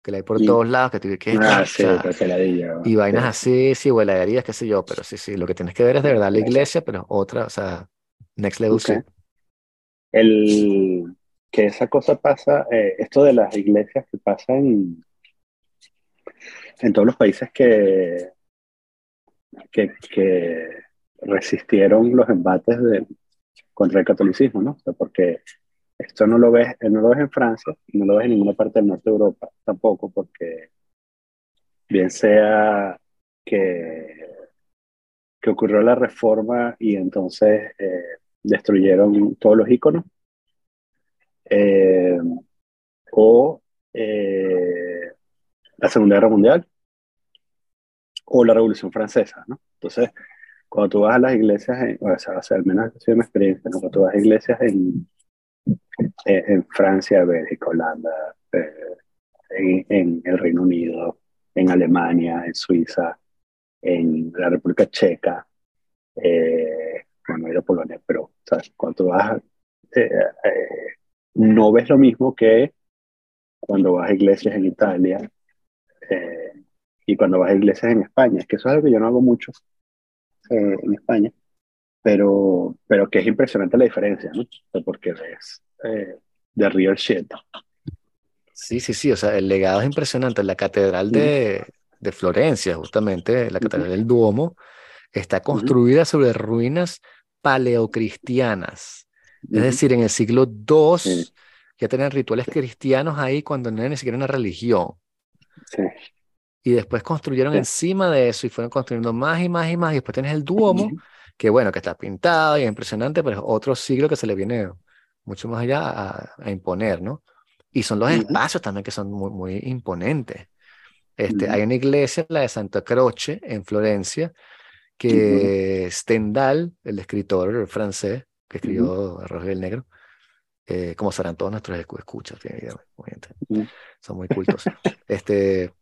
[SPEAKER 1] que la hay por todos lados, que, que
[SPEAKER 2] ah, sí,
[SPEAKER 1] y vainas así, sí, heladerías, qué sé yo, pero sí, sí, lo que tienes que ver es de verdad la iglesia, pero otra, o sea, next level.
[SPEAKER 2] El, que esa cosa pasa, eh, esto de las iglesias que pasa en, todos los países que, que, resistieron los embates de, contra el catolicismo, ¿no? porque esto no lo, ves, no lo ves en Francia, no lo ves en ninguna parte del norte de Europa tampoco, porque bien sea que, que ocurrió la reforma y entonces eh, destruyeron todos los iconos, eh, o eh, la Segunda Guerra Mundial o la Revolución Francesa, ¿no? Entonces, cuando tú vas a las iglesias, o sea, al menos ha sido mi experiencia, cuando tú vas a iglesias en, eh, en, Francia, Bélgica, Holanda, en, en, el Reino Unido, en Alemania, en Suiza, en la República Checa, bueno, no Polonia, pero ¿sabes? cuando tú vas no ves lo mismo que cuando vas a iglesias en Italia eh, y cuando vas a iglesias en España. Es que eso es algo que yo no hago mucho eh, en España, pero, pero que es impresionante la diferencia, ¿no? Porque ves eh, the real shit.
[SPEAKER 1] Sí, sí, sí, o sea, el legado es impresionante. La catedral de, de Florencia, justamente, la catedral del Duomo, está construida sobre ruinas paleocristianas. Es decir, en el siglo II ya tenían rituales cristianos ahí cuando no era ni siquiera una religión.
[SPEAKER 2] Sí.
[SPEAKER 1] Y después construyeron
[SPEAKER 2] Sí.
[SPEAKER 1] encima de eso y fueron construyendo más y más y más. Y después tienes el Duomo, que bueno, que está pintado y es impresionante, pero es otro siglo que se le viene mucho más allá a, a imponer, ¿no? Y son los espacios también que son muy, muy imponentes. Este, hay una iglesia, la de Santa Croce, en Florencia, que Stendhal, el escritor francés que escribió Rojo y el Negro, eh, como serán todos nuestros escu- escuchas, obviamente,
[SPEAKER 2] Ujú.
[SPEAKER 1] son muy cultos. Este,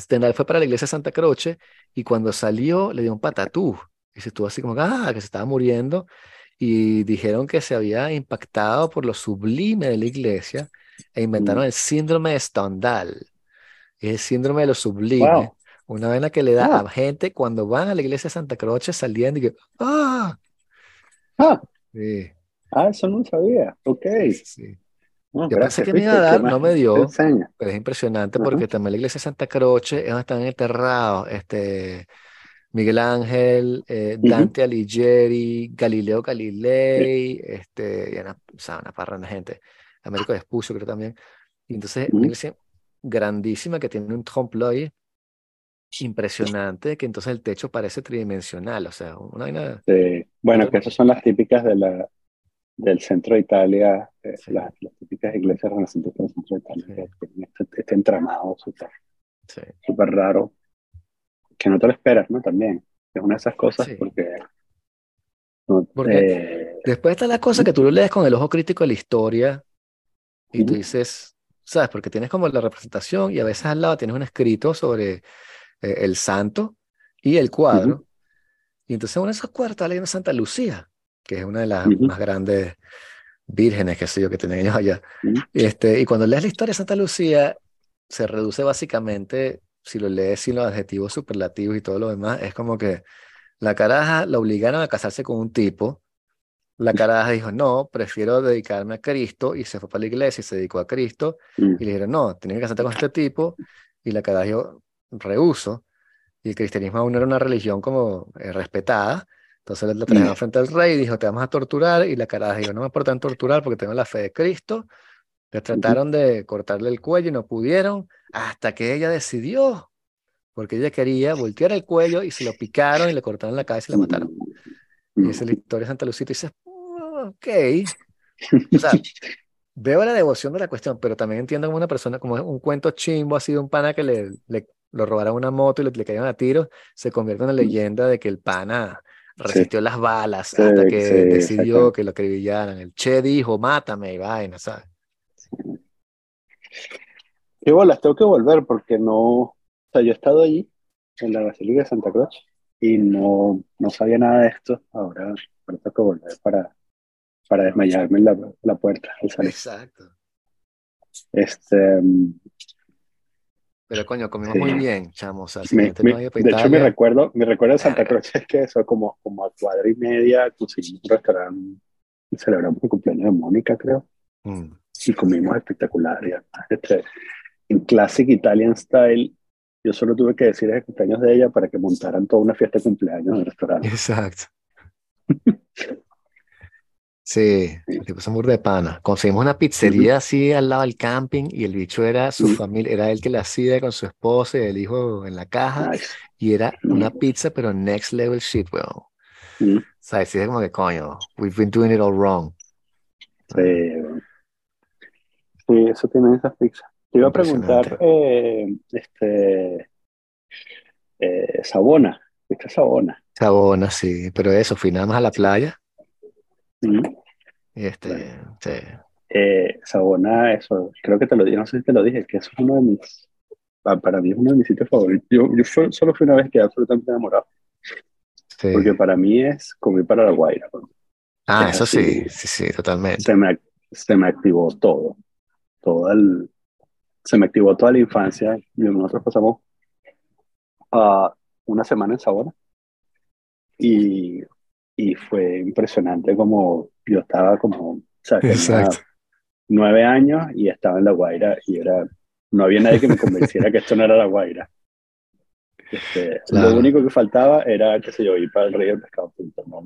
[SPEAKER 1] Stendhal fue para la iglesia de Santa Croce y cuando salió le dio un patatú y se estuvo así como, ah, que se estaba muriendo y dijeron que se había impactado por lo sublime de la iglesia e inventaron
[SPEAKER 2] Mm.
[SPEAKER 1] el síndrome de Stendhal. Es el síndrome de lo sublime.
[SPEAKER 2] Wow.
[SPEAKER 1] Una vena que le da
[SPEAKER 2] Ah.
[SPEAKER 1] a gente cuando van a la iglesia de Santa Croce saliendo y que, ah,
[SPEAKER 2] Ah,
[SPEAKER 1] sí,
[SPEAKER 2] ah, eso no sabía. Ok.
[SPEAKER 1] sí.
[SPEAKER 2] No,
[SPEAKER 1] Yo
[SPEAKER 2] gracias,
[SPEAKER 1] pensé que me iba a dar,
[SPEAKER 2] ¿Qué
[SPEAKER 1] no me dio. Pero es impresionante
[SPEAKER 2] Ajá.
[SPEAKER 1] porque también la iglesia de Santa Croce es donde están enterrados este, Miguel Ángel, eh. Dante Alighieri, Galileo Galilei, este, y una, o sea, una parranda de gente. Américo Vespucio creo también. Y entonces una iglesia grandísima que tiene un trompe-l'œil impresionante, que entonces el techo parece tridimensional, o sea, una vaina...
[SPEAKER 2] Sí. Bueno, que esas son las típicas de la, del centro de Italia, eh,
[SPEAKER 1] Sí.
[SPEAKER 2] las, las típicas iglesias renacentistas del centro de Italia,
[SPEAKER 1] Sí.
[SPEAKER 2] que tienen este, este entramado súper
[SPEAKER 1] sí.
[SPEAKER 2] súper raro, que no te lo esperas, ¿no? También. Es una de esas cosas porque... no,
[SPEAKER 1] Porque
[SPEAKER 2] eh,
[SPEAKER 1] Después está la cosa que tú lo lees con el ojo crítico de la historia y tú dices, ¿sabes? Porque tienes como la representación y a veces al lado tienes un escrito sobre eh, el santo y el cuadro. Y entonces uno de esos cuadros está leyendo Santa Lucía, que es una de las
[SPEAKER 2] Ujú.
[SPEAKER 1] más grandes vírgenes, qué sé yo, que tienen ellos allá.
[SPEAKER 2] Ujú.
[SPEAKER 1] Este, y cuando lees la historia de Santa Lucía, se reduce básicamente, si lo lees sin los adjetivos superlativos y todo lo demás, es como que la caraja la obligaron a casarse con un tipo. La caraja dijo, no, prefiero dedicarme a Cristo y se fue para la iglesia y se dedicó a Cristo. Y le dijeron, no, tienes que casarte con este tipo. Y la caraja dijo, rehuso. Y el cristianismo aún era una religión como eh, respetada. Entonces la trajeron
[SPEAKER 2] Mm.
[SPEAKER 1] frente al rey y dijo, te vamos a torturar. Y la caraja dijo, no me importa torturar porque tengo la fe de Cristo. Le trataron de cortarle el cuello y no pudieron hasta que ella decidió, porque ella quería voltear el cuello y se lo picaron y le cortaron la cabeza y la mataron.
[SPEAKER 2] Mm.
[SPEAKER 1] Y esa es la historia de Santa Lucita y dices, "Mm, ok. O sea, veo la devoción de la cuestión, pero también entiendo como una persona, como un cuento chimbo, ha sido un pana que le, le lo robaron una moto y le, le cayeron a tiros, se convierte en una leyenda de que el pana resistió las balas
[SPEAKER 2] Sí,
[SPEAKER 1] hasta que
[SPEAKER 2] sí,
[SPEAKER 1] decidió que lo acribillaran. El Che dijo, mátame y vaina, ¿sabes?
[SPEAKER 2] Qué bolas, tengo que volver porque no, o sea, yo he estado allí en la Basílica de Santa Cruz y no, no sabía nada de esto. Ahora, ahora tengo que volver para, para desmayarme en la, la puerta al salir.
[SPEAKER 1] Exacto.
[SPEAKER 2] Este, mm,
[SPEAKER 1] Pero coño, comimos
[SPEAKER 2] Sí.
[SPEAKER 1] muy bien, chamo. O sea, si no
[SPEAKER 2] de hecho,
[SPEAKER 1] Italia,
[SPEAKER 2] recuerdo, mi recuerdo Santa. Cruz es que eso como, como a cuadra y media conseguimos un restaurante y celebramos el cumpleaños de Mónica, creo.
[SPEAKER 1] mm,
[SPEAKER 2] y comimos espectacular. Y además, este, en Classic Italian Style, yo solo tuve que decir el cumpleaños de ella para que montaran toda una fiesta de cumpleaños en el restaurante.
[SPEAKER 1] exacto. Sí, el tipo un burro de pana. Conseguimos una pizzería así al lado del camping y el bicho era su familia, era él que la hacía con su esposa y el hijo en la caja y era una pizza pero next level shit, weón. O sea, es como que coño, we've been doing it all wrong.
[SPEAKER 2] Sí, sí, eso tienen esas pizzas. Te iba a preguntar, eh, este, eh, Sabona, ¿viste Sabona?
[SPEAKER 1] Sabona, sí, pero eso, fui nada más a la playa
[SPEAKER 2] Mm.
[SPEAKER 1] y este, sí.
[SPEAKER 2] Eh, Sabona, eso, creo que te lo dije, no sé si te lo dije, que eso es uno de mis, pa- para mí es uno de mis sitios favoritos. Yo, yo fue- solo fui una vez que absolutamente enamorado,
[SPEAKER 1] sí.
[SPEAKER 2] porque para mí es comer para la Guaira. ¿no?
[SPEAKER 1] Ah,
[SPEAKER 2] es
[SPEAKER 1] eso sí,
[SPEAKER 2] así.
[SPEAKER 1] sí, sí, totalmente.
[SPEAKER 2] Se me, se me activó todo, todo el, se me activó toda la infancia. Y nosotros pasamos ah, una semana en Sabona y, y fue impresionante como yo estaba como, o sea, nueve años y estaba en La Guaira y era, no había nadie que me convenciera que esto no era La Guaira. Este,
[SPEAKER 1] Claro.
[SPEAKER 2] Lo único que faltaba era, qué sé yo, ir para el rey del pescado frito, ¿no?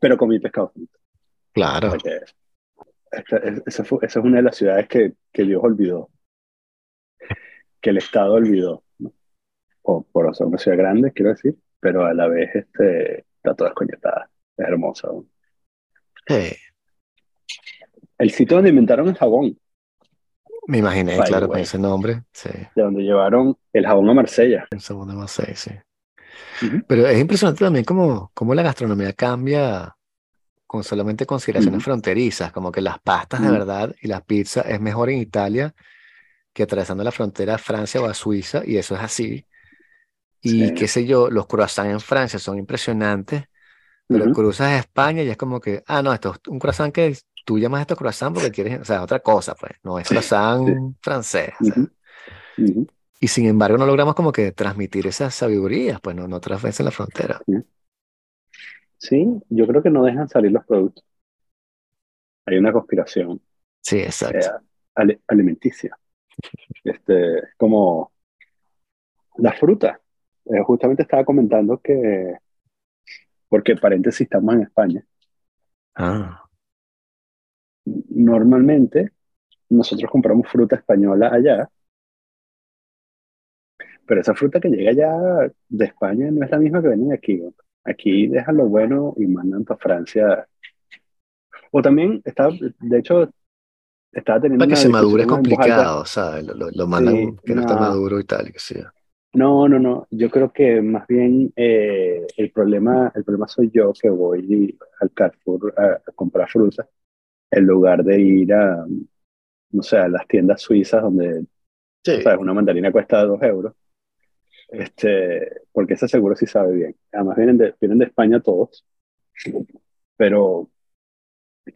[SPEAKER 2] Pero comí pescado frito.
[SPEAKER 1] Claro.
[SPEAKER 2] para que- esta- es- esa, fue- esa es una de las ciudades que, que Dios olvidó, que el Estado olvidó, ¿no? O por ser una ciudad grande, quiero decir, pero a la vez este, está toda escoñetada. Es hermosa. ¿no?
[SPEAKER 1] Sí,
[SPEAKER 2] El sitio donde inventaron el jabón,
[SPEAKER 1] me imaginé,
[SPEAKER 2] by
[SPEAKER 1] claro, con ese nombre. Sí,
[SPEAKER 2] de donde llevaron el jabón a Marsella.
[SPEAKER 1] un segundo más seis, sí. Pero es impresionante también cómo, cómo la gastronomía cambia con solamente consideraciones fronterizas, como que las pastas de verdad y las pizzas es mejor en Italia que atravesando la frontera a Francia o a Suiza, y eso es así. Y
[SPEAKER 2] Sí.
[SPEAKER 1] qué sé yo, los croissants en Francia son impresionantes, pero
[SPEAKER 2] Ujú,
[SPEAKER 1] cruzas a España y es como que, ah, no, esto es un croissant que tú llamas esto croissant porque quieres, o sea, otra cosa, pues, no es
[SPEAKER 2] Sí,
[SPEAKER 1] croissant francés, o sea. Y sin embargo no logramos como que transmitir esas sabidurías, pues no, no en la frontera.
[SPEAKER 2] Sí, yo creo que no dejan salir los productos. Hay una conspiración
[SPEAKER 1] Sí,
[SPEAKER 2] eh,
[SPEAKER 1] exacto.
[SPEAKER 2] ali- alimenticia. Este, es como la fruta. Eh, justamente estaba comentando que, porque paréntesis, estamos en España.
[SPEAKER 1] Ah,
[SPEAKER 2] Normalmente nosotros compramos fruta española allá, pero esa fruta que llega allá de España no es la misma que viene aquí. ¿no? Aquí dejan lo bueno y mandan para Francia. O también estaba, de hecho, estaba teniendo
[SPEAKER 1] para que se madure es complicado, ¿sabes? Lo, lo- lo mandan
[SPEAKER 2] Sí,
[SPEAKER 1] que no está maduro y tal, que sí.
[SPEAKER 2] No, no, no. Yo creo que más bien eh, el problema, el problema soy yo que voy al Carrefour a, a comprar fruta en lugar de ir a, no sé, a las tiendas suizas donde,
[SPEAKER 1] Sí.
[SPEAKER 2] sabes, una mandarina cuesta dos euros. Este, porque ese seguro sí sabe bien. Además vienen de, vienen de España todos, pero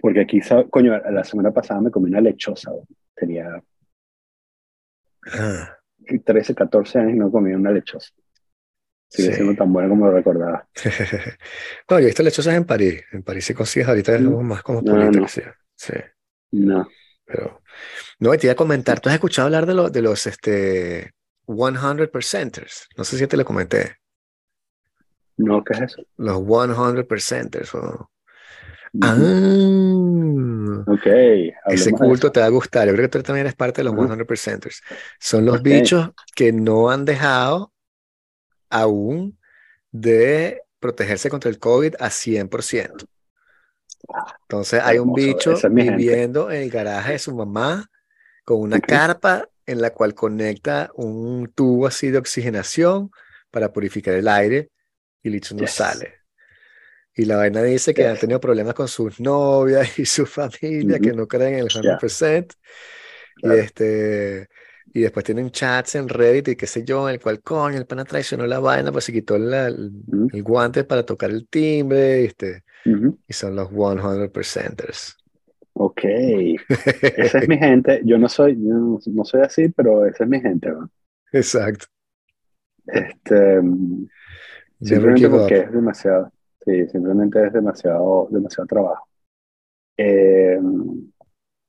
[SPEAKER 2] porque aquí, coño, la semana pasada me comí una lechosa. ¿no? Tenía
[SPEAKER 1] Ah.
[SPEAKER 2] 13, 14 años y no comía una lechosa. Sigue
[SPEAKER 1] Sí.
[SPEAKER 2] siendo tan buena como lo recordaba.
[SPEAKER 1] No, yo he visto lechosas en París. En París si consigues ahorita es
[SPEAKER 2] Mm,
[SPEAKER 1] algo más
[SPEAKER 2] No,
[SPEAKER 1] cosmopolita
[SPEAKER 2] no.
[SPEAKER 1] Sí,
[SPEAKER 2] no.
[SPEAKER 1] pero... No, te iba a comentar, ¿tú has escuchado hablar de, lo- de los este, 100%ers? No sé si te lo comenté.
[SPEAKER 2] No, ¿qué es eso?
[SPEAKER 1] Los 100%ers. o-. Ah,
[SPEAKER 2] Ok,
[SPEAKER 1] ese culto te va a gustar. Yo creo que tú también eres parte de los
[SPEAKER 2] Ajá.
[SPEAKER 1] 100%ers. Son los
[SPEAKER 2] Ok.
[SPEAKER 1] bichos que no han dejado aún de protegerse contra el COVID a 100%.
[SPEAKER 2] Ah,
[SPEAKER 1] Entonces hay un bicho
[SPEAKER 2] es
[SPEAKER 1] viviendo en el garaje de su mamá con una carpa en la cual conecta un tubo así de oxigenación para purificar el aire y el bicho no
[SPEAKER 2] Yes.
[SPEAKER 1] sale. Y la vaina dice que han
[SPEAKER 2] Yes.
[SPEAKER 1] tenido problemas con sus novias y su familia, que no creen en el
[SPEAKER 2] Ya,
[SPEAKER 1] 100%. Y
[SPEAKER 2] claro.
[SPEAKER 1] este, y después tienen chats en Reddit y qué sé yo, en el cual, coño, el pana traicionó la vaina, pues se quitó la- el,
[SPEAKER 2] Ujú.
[SPEAKER 1] el guante para tocar el timbre, este, y son los 100%ers.
[SPEAKER 2] Ok, esa es mi gente. Yo no soy, no, no soy así, pero esa es mi gente. ¿no?
[SPEAKER 1] Exacto.
[SPEAKER 2] Este, mm,
[SPEAKER 1] Never
[SPEAKER 2] simplemente porque
[SPEAKER 1] up.
[SPEAKER 2] es demasiado, sí, simplemente es demasiado, demasiado trabajo. Eh,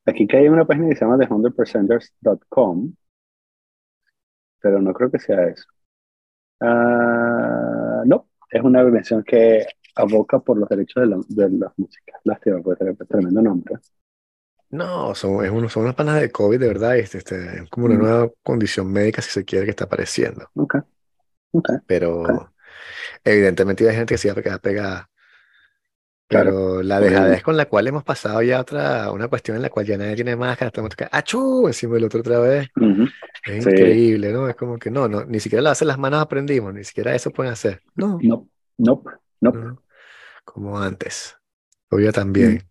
[SPEAKER 2] aquí que hay una página que se llama TheHundredPercenters.com, pero no creo que sea eso. Ah, no, es una organización que aboca por los derechos de, la- de las músicas. Lástima, porque tiene tremendo nombre.
[SPEAKER 1] No, son, es uno- son unas panas de COVID, de verdad. Este, este, es como una
[SPEAKER 2] Mm,
[SPEAKER 1] nueva condición médica, si se quiere, que está apareciendo.
[SPEAKER 2] ok, ok, ok.
[SPEAKER 1] Pero evidentemente hay gente que se va a quedar pegada.
[SPEAKER 2] Claro,
[SPEAKER 1] Pero la
[SPEAKER 2] obviamente.
[SPEAKER 1] dejadez con la cual hemos pasado ya otra, una cuestión en la cual ya nadie tiene máscara, estamos tocando ¡achú! encima del otro otra vez. Es
[SPEAKER 2] Sí,
[SPEAKER 1] increíble, ¿no? Es como que no, no, ni siquiera lavarse las manos aprendimos, ni siquiera eso pueden hacer. No,
[SPEAKER 2] no, no, no.
[SPEAKER 1] no, como antes. Obvio también.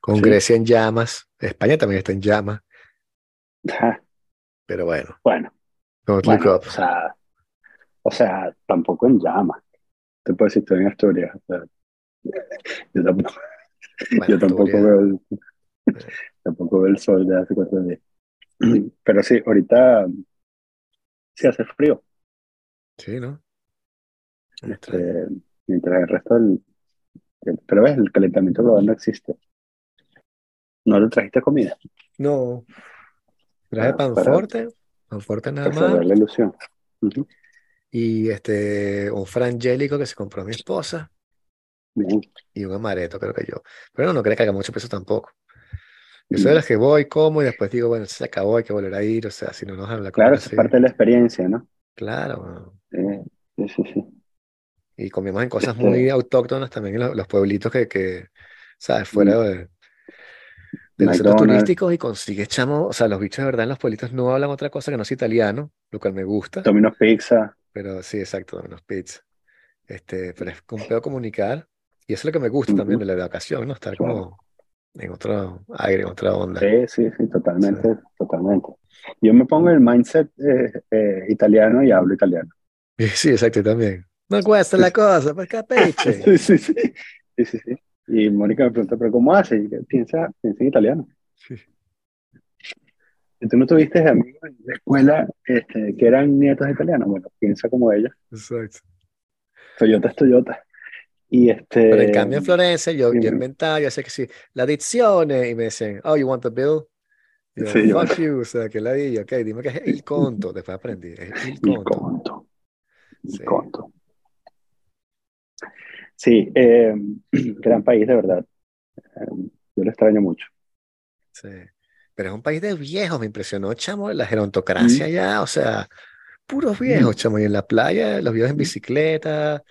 [SPEAKER 1] Con
[SPEAKER 2] Sí.
[SPEAKER 1] Grecia en llamas, España también está en llamas, pero bueno,
[SPEAKER 2] Bueno,
[SPEAKER 1] look
[SPEAKER 2] bueno, o sea, o sea, tampoco en llamas. Te puedo decir, estoy en Asturias. o sea, yo tampoco,
[SPEAKER 1] Bueno,
[SPEAKER 2] yo tampoco veo el, tampoco veo el sol de hace cuatro días. Pero sí, ahorita sí hace frío.
[SPEAKER 1] sí, ¿no?
[SPEAKER 2] Este, mientras el resto del, pero ves, el calentamiento global no existe. No le trajiste comida
[SPEAKER 1] No, traje
[SPEAKER 2] para,
[SPEAKER 1] panforte, panforte nada más,
[SPEAKER 2] la ilusión. Ujú,
[SPEAKER 1] y este, un frangélico que se compró mi esposa,
[SPEAKER 2] Bien.
[SPEAKER 1] y un amaretto, creo que yo. Pero no, no creo que haga mucho peso tampoco. Yo soy de las que voy, como y después digo, bueno, se acabó, hay que volver a ir, o sea, si no nos habla
[SPEAKER 2] Claro, es parte de la experiencia, ¿no?
[SPEAKER 1] Claro.
[SPEAKER 2] sí, sí, sí.
[SPEAKER 1] Y comimos en cosas muy este autóctonas también en los, pueblitos que, que, ¿sabes? Fuera mm. de, de los centros turísticos y consigues, chamo, o sea, los bichos de verdad en los pueblitos no hablan otra cosa que no sea italiano, lo cual me gusta.
[SPEAKER 2] Domino's Pizza.
[SPEAKER 1] Pero sí, exacto, Domino's Pizza. Este, pero es un pedo comunicar y eso es lo que me gusta también de la educación, ¿no? Estar como en otro aire, en otra onda.
[SPEAKER 2] Sí, sí, sí, totalmente, totalmente. Yo me pongo el mindset eh, eh, italiano y hablo italiano.
[SPEAKER 1] Sí, exacto, también. No cuesta la cosa, pues capiche.
[SPEAKER 2] sí, sí, sí, sí, sí, sí. Y Mónica me pregunta, ¿pero cómo hace? Piensa, piensa en italiano. Sí. ¿Y tú no tuviste amigos en la escuela este, que eran nietos italianos? Bueno, piensa como ella.
[SPEAKER 1] Exacto.
[SPEAKER 2] Toyota es Toyota. Y este...
[SPEAKER 1] Pero en cambio en Florencia, yo, yo inventaba, yo sé que sí, la dicción, y me dicen, oh, you want the bill? Yo, sí, fuck you, o sea, que la di, ok, dime que es el conto, después aprendí, es el conto.
[SPEAKER 2] El conto. El conto. Sí, eh, gran país de verdad. Eh, yo lo extraño mucho.
[SPEAKER 1] Sí, pero es un país de viejos, me impresionó, chamo, la gerontocracia ya, o sea, puros viejos, chamo, y en la playa, los viejos en bicicleta,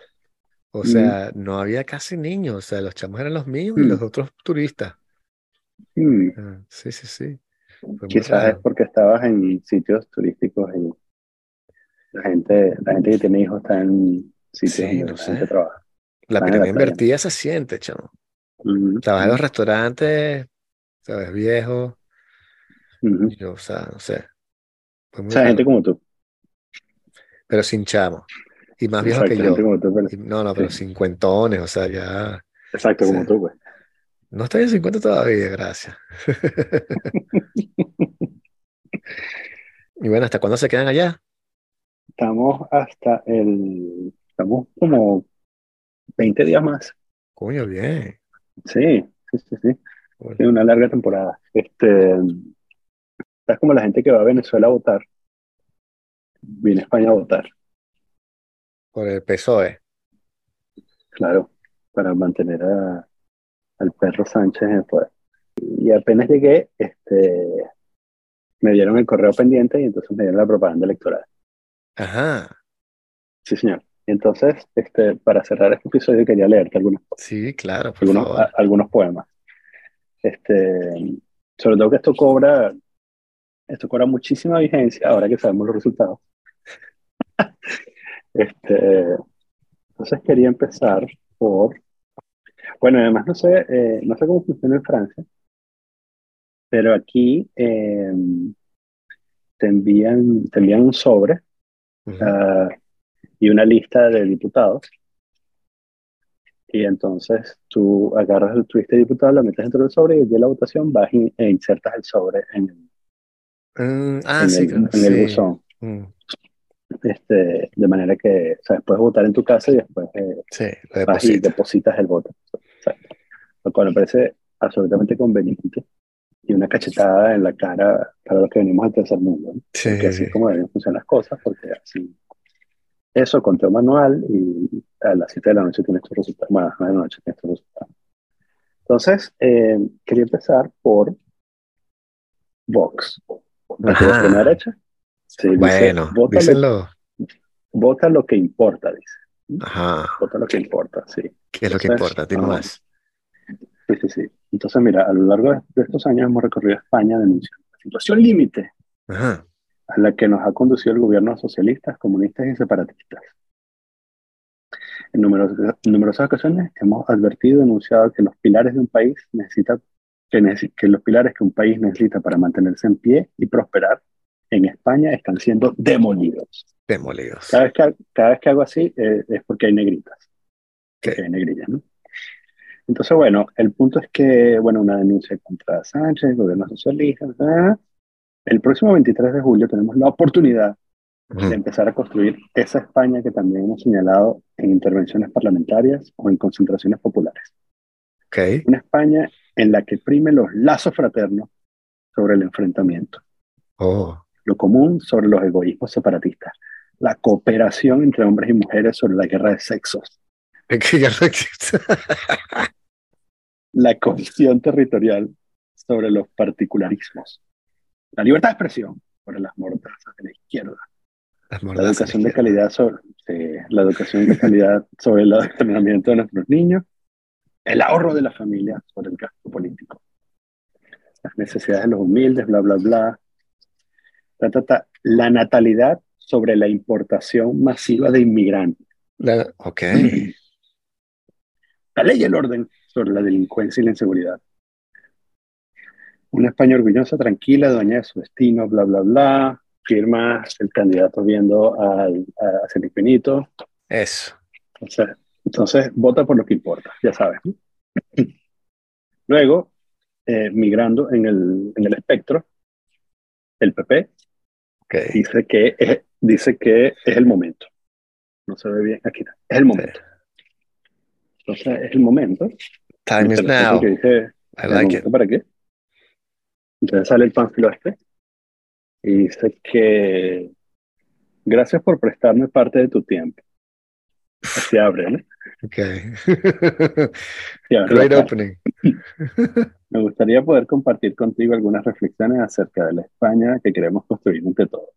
[SPEAKER 1] o sea, no había casi niños, o sea, los chamos eran los míos y los otros turistas. Ah, sí, sí, sí.
[SPEAKER 2] Quizás es porque estabas en sitios turísticos y la gente, la gente que tiene hijos está en sitios donde la gente trabaja.
[SPEAKER 1] La pirámide invertida se siente, chamo. Trabaja en los restaurantes, sabes, viejo. Yo, o sea, no sé.
[SPEAKER 2] o sea, gente como tú.
[SPEAKER 1] Pero sin chamo. Y más viejo que yo. no, no, pero cincuentones, o sea, ya.
[SPEAKER 2] Exacto, como tú, güey.
[SPEAKER 1] No estoy en 50 todavía, gracias. y bueno, ¿hasta cuándo se quedan allá?
[SPEAKER 2] Estamos hasta el. Estamos como 20 días más.
[SPEAKER 1] Coño, bien.
[SPEAKER 2] Sí, sí, sí, sí. Es una larga temporada. Este, es como la gente que va a Venezuela a votar. Viene a España a votar.
[SPEAKER 1] Por el PSOE.
[SPEAKER 2] Claro, para mantener a, al perro Sánchez en el poder. Y apenas llegué, este, me dieron el correo pendiente y entonces me dieron la propaganda electoral.
[SPEAKER 1] Ajá.
[SPEAKER 2] Sí, señor. Entonces, este, para cerrar este episodio quería leerte algunas
[SPEAKER 1] Sí, claro, por
[SPEAKER 2] algunos,
[SPEAKER 1] favor.
[SPEAKER 2] algunos poemas. Este, sobre todo que esto cobra, esto cobra muchísima vigencia ahora que sabemos los resultados. este, entonces quería empezar por, bueno, además no sé, eh, no sé cómo funciona en Francia, pero aquí eh, te envían, te envían un sobre y una lista de diputados. Y entonces tú agarras el twist de diputado, lo metes dentro del sobre y el día de la votación vas e insertas el sobre en el,
[SPEAKER 1] mm, ah, sí,
[SPEAKER 2] en el buzón. Mm. Este, de manera que o sea, puedes votar en tu casa y después
[SPEAKER 1] eh,
[SPEAKER 2] vas y depositas el voto. lo cual me parece absolutamente conveniente y una cachetada en la cara para los que venimos al tercer mundo. Sí, porque así es como deben funcionar las cosas, porque así eso, conteo manual y a las 7 de la noche tienes tu resultado. Bueno, a las 9 de la noche tienes tu resultado. Entonces, eh, quería empezar por Vox. La derecha.
[SPEAKER 1] Sí, bueno, dice, lo...
[SPEAKER 2] Vota lo que importa, dice.
[SPEAKER 1] Ajá.
[SPEAKER 2] Vota lo que importa, sí.
[SPEAKER 1] ¿Qué es lo que importa? Dime más.
[SPEAKER 2] Sí, sí, sí. Entonces, mira, a lo largo de estos años hemos recorrido España denunciando la situación límite
[SPEAKER 1] Ajá
[SPEAKER 2] a la que nos ha conducido el gobierno socialistas, comunistas y separatistas. En numerosas, ocasiones hemos advertido y denunciado que los pilares de un país necesita, que, que los pilares que un país necesita para mantenerse en pie y prosperar en España están siendo demolidos.
[SPEAKER 1] Demolidos.
[SPEAKER 2] Cada vez que, cada vez que hago así eh, es porque hay negritas. Que hay negrillas, ¿no? Entonces, bueno, el punto es que, bueno, una denuncia contra Sánchez, el gobierno socialista, el próximo 23 de julio tenemos la oportunidad de empezar a construir esa España que también hemos señalado en intervenciones parlamentarias o en concentraciones populares.
[SPEAKER 1] Okay.
[SPEAKER 2] Una España en la que prime los lazos fraternos sobre el enfrentamiento.
[SPEAKER 1] Oh.
[SPEAKER 2] Lo común sobre los egoísmos separatistas. La cooperación entre hombres y mujeres sobre la guerra de sexos.
[SPEAKER 1] ¿Qué guerra
[SPEAKER 2] la cohesión territorial sobre los particularismos. La libertad de expresión sobre las mordazas de la izquierda. La educación de calidad sobre la educación de calidad sobre el adoctrinamiento de nuestros niños. El ahorro de la familia sobre el gasto político. Las necesidades de los humildes, bla, bla, bla. La natalidad sobre la importación masiva de inmigrantes.
[SPEAKER 1] ok.
[SPEAKER 2] La ley y el orden sobre la delincuencia y la inseguridad. Una España orgullosa, tranquila, dueña de su destino, bla, bla, bla. Firma el candidato viendo al, hacia el infinito.
[SPEAKER 1] Eso.
[SPEAKER 2] Entonces, entonces, vota por lo que importa, ya sabes. Luego, eh, migrando en el, en el espectro, el PP dice, que es, dice que es el momento. No se ve bien, aquí está, es el momento. Entonces, es el momento.
[SPEAKER 1] Time is now. I like it.
[SPEAKER 2] ¿Para qué? Entonces sale el panfilo este y dice que gracias por prestarme parte de tu tiempo. Así abre, ¿no?
[SPEAKER 1] Ok. Great opening.
[SPEAKER 2] Me gustaría poder compartir contigo algunas reflexiones acerca de la España que queremos construir entre todos.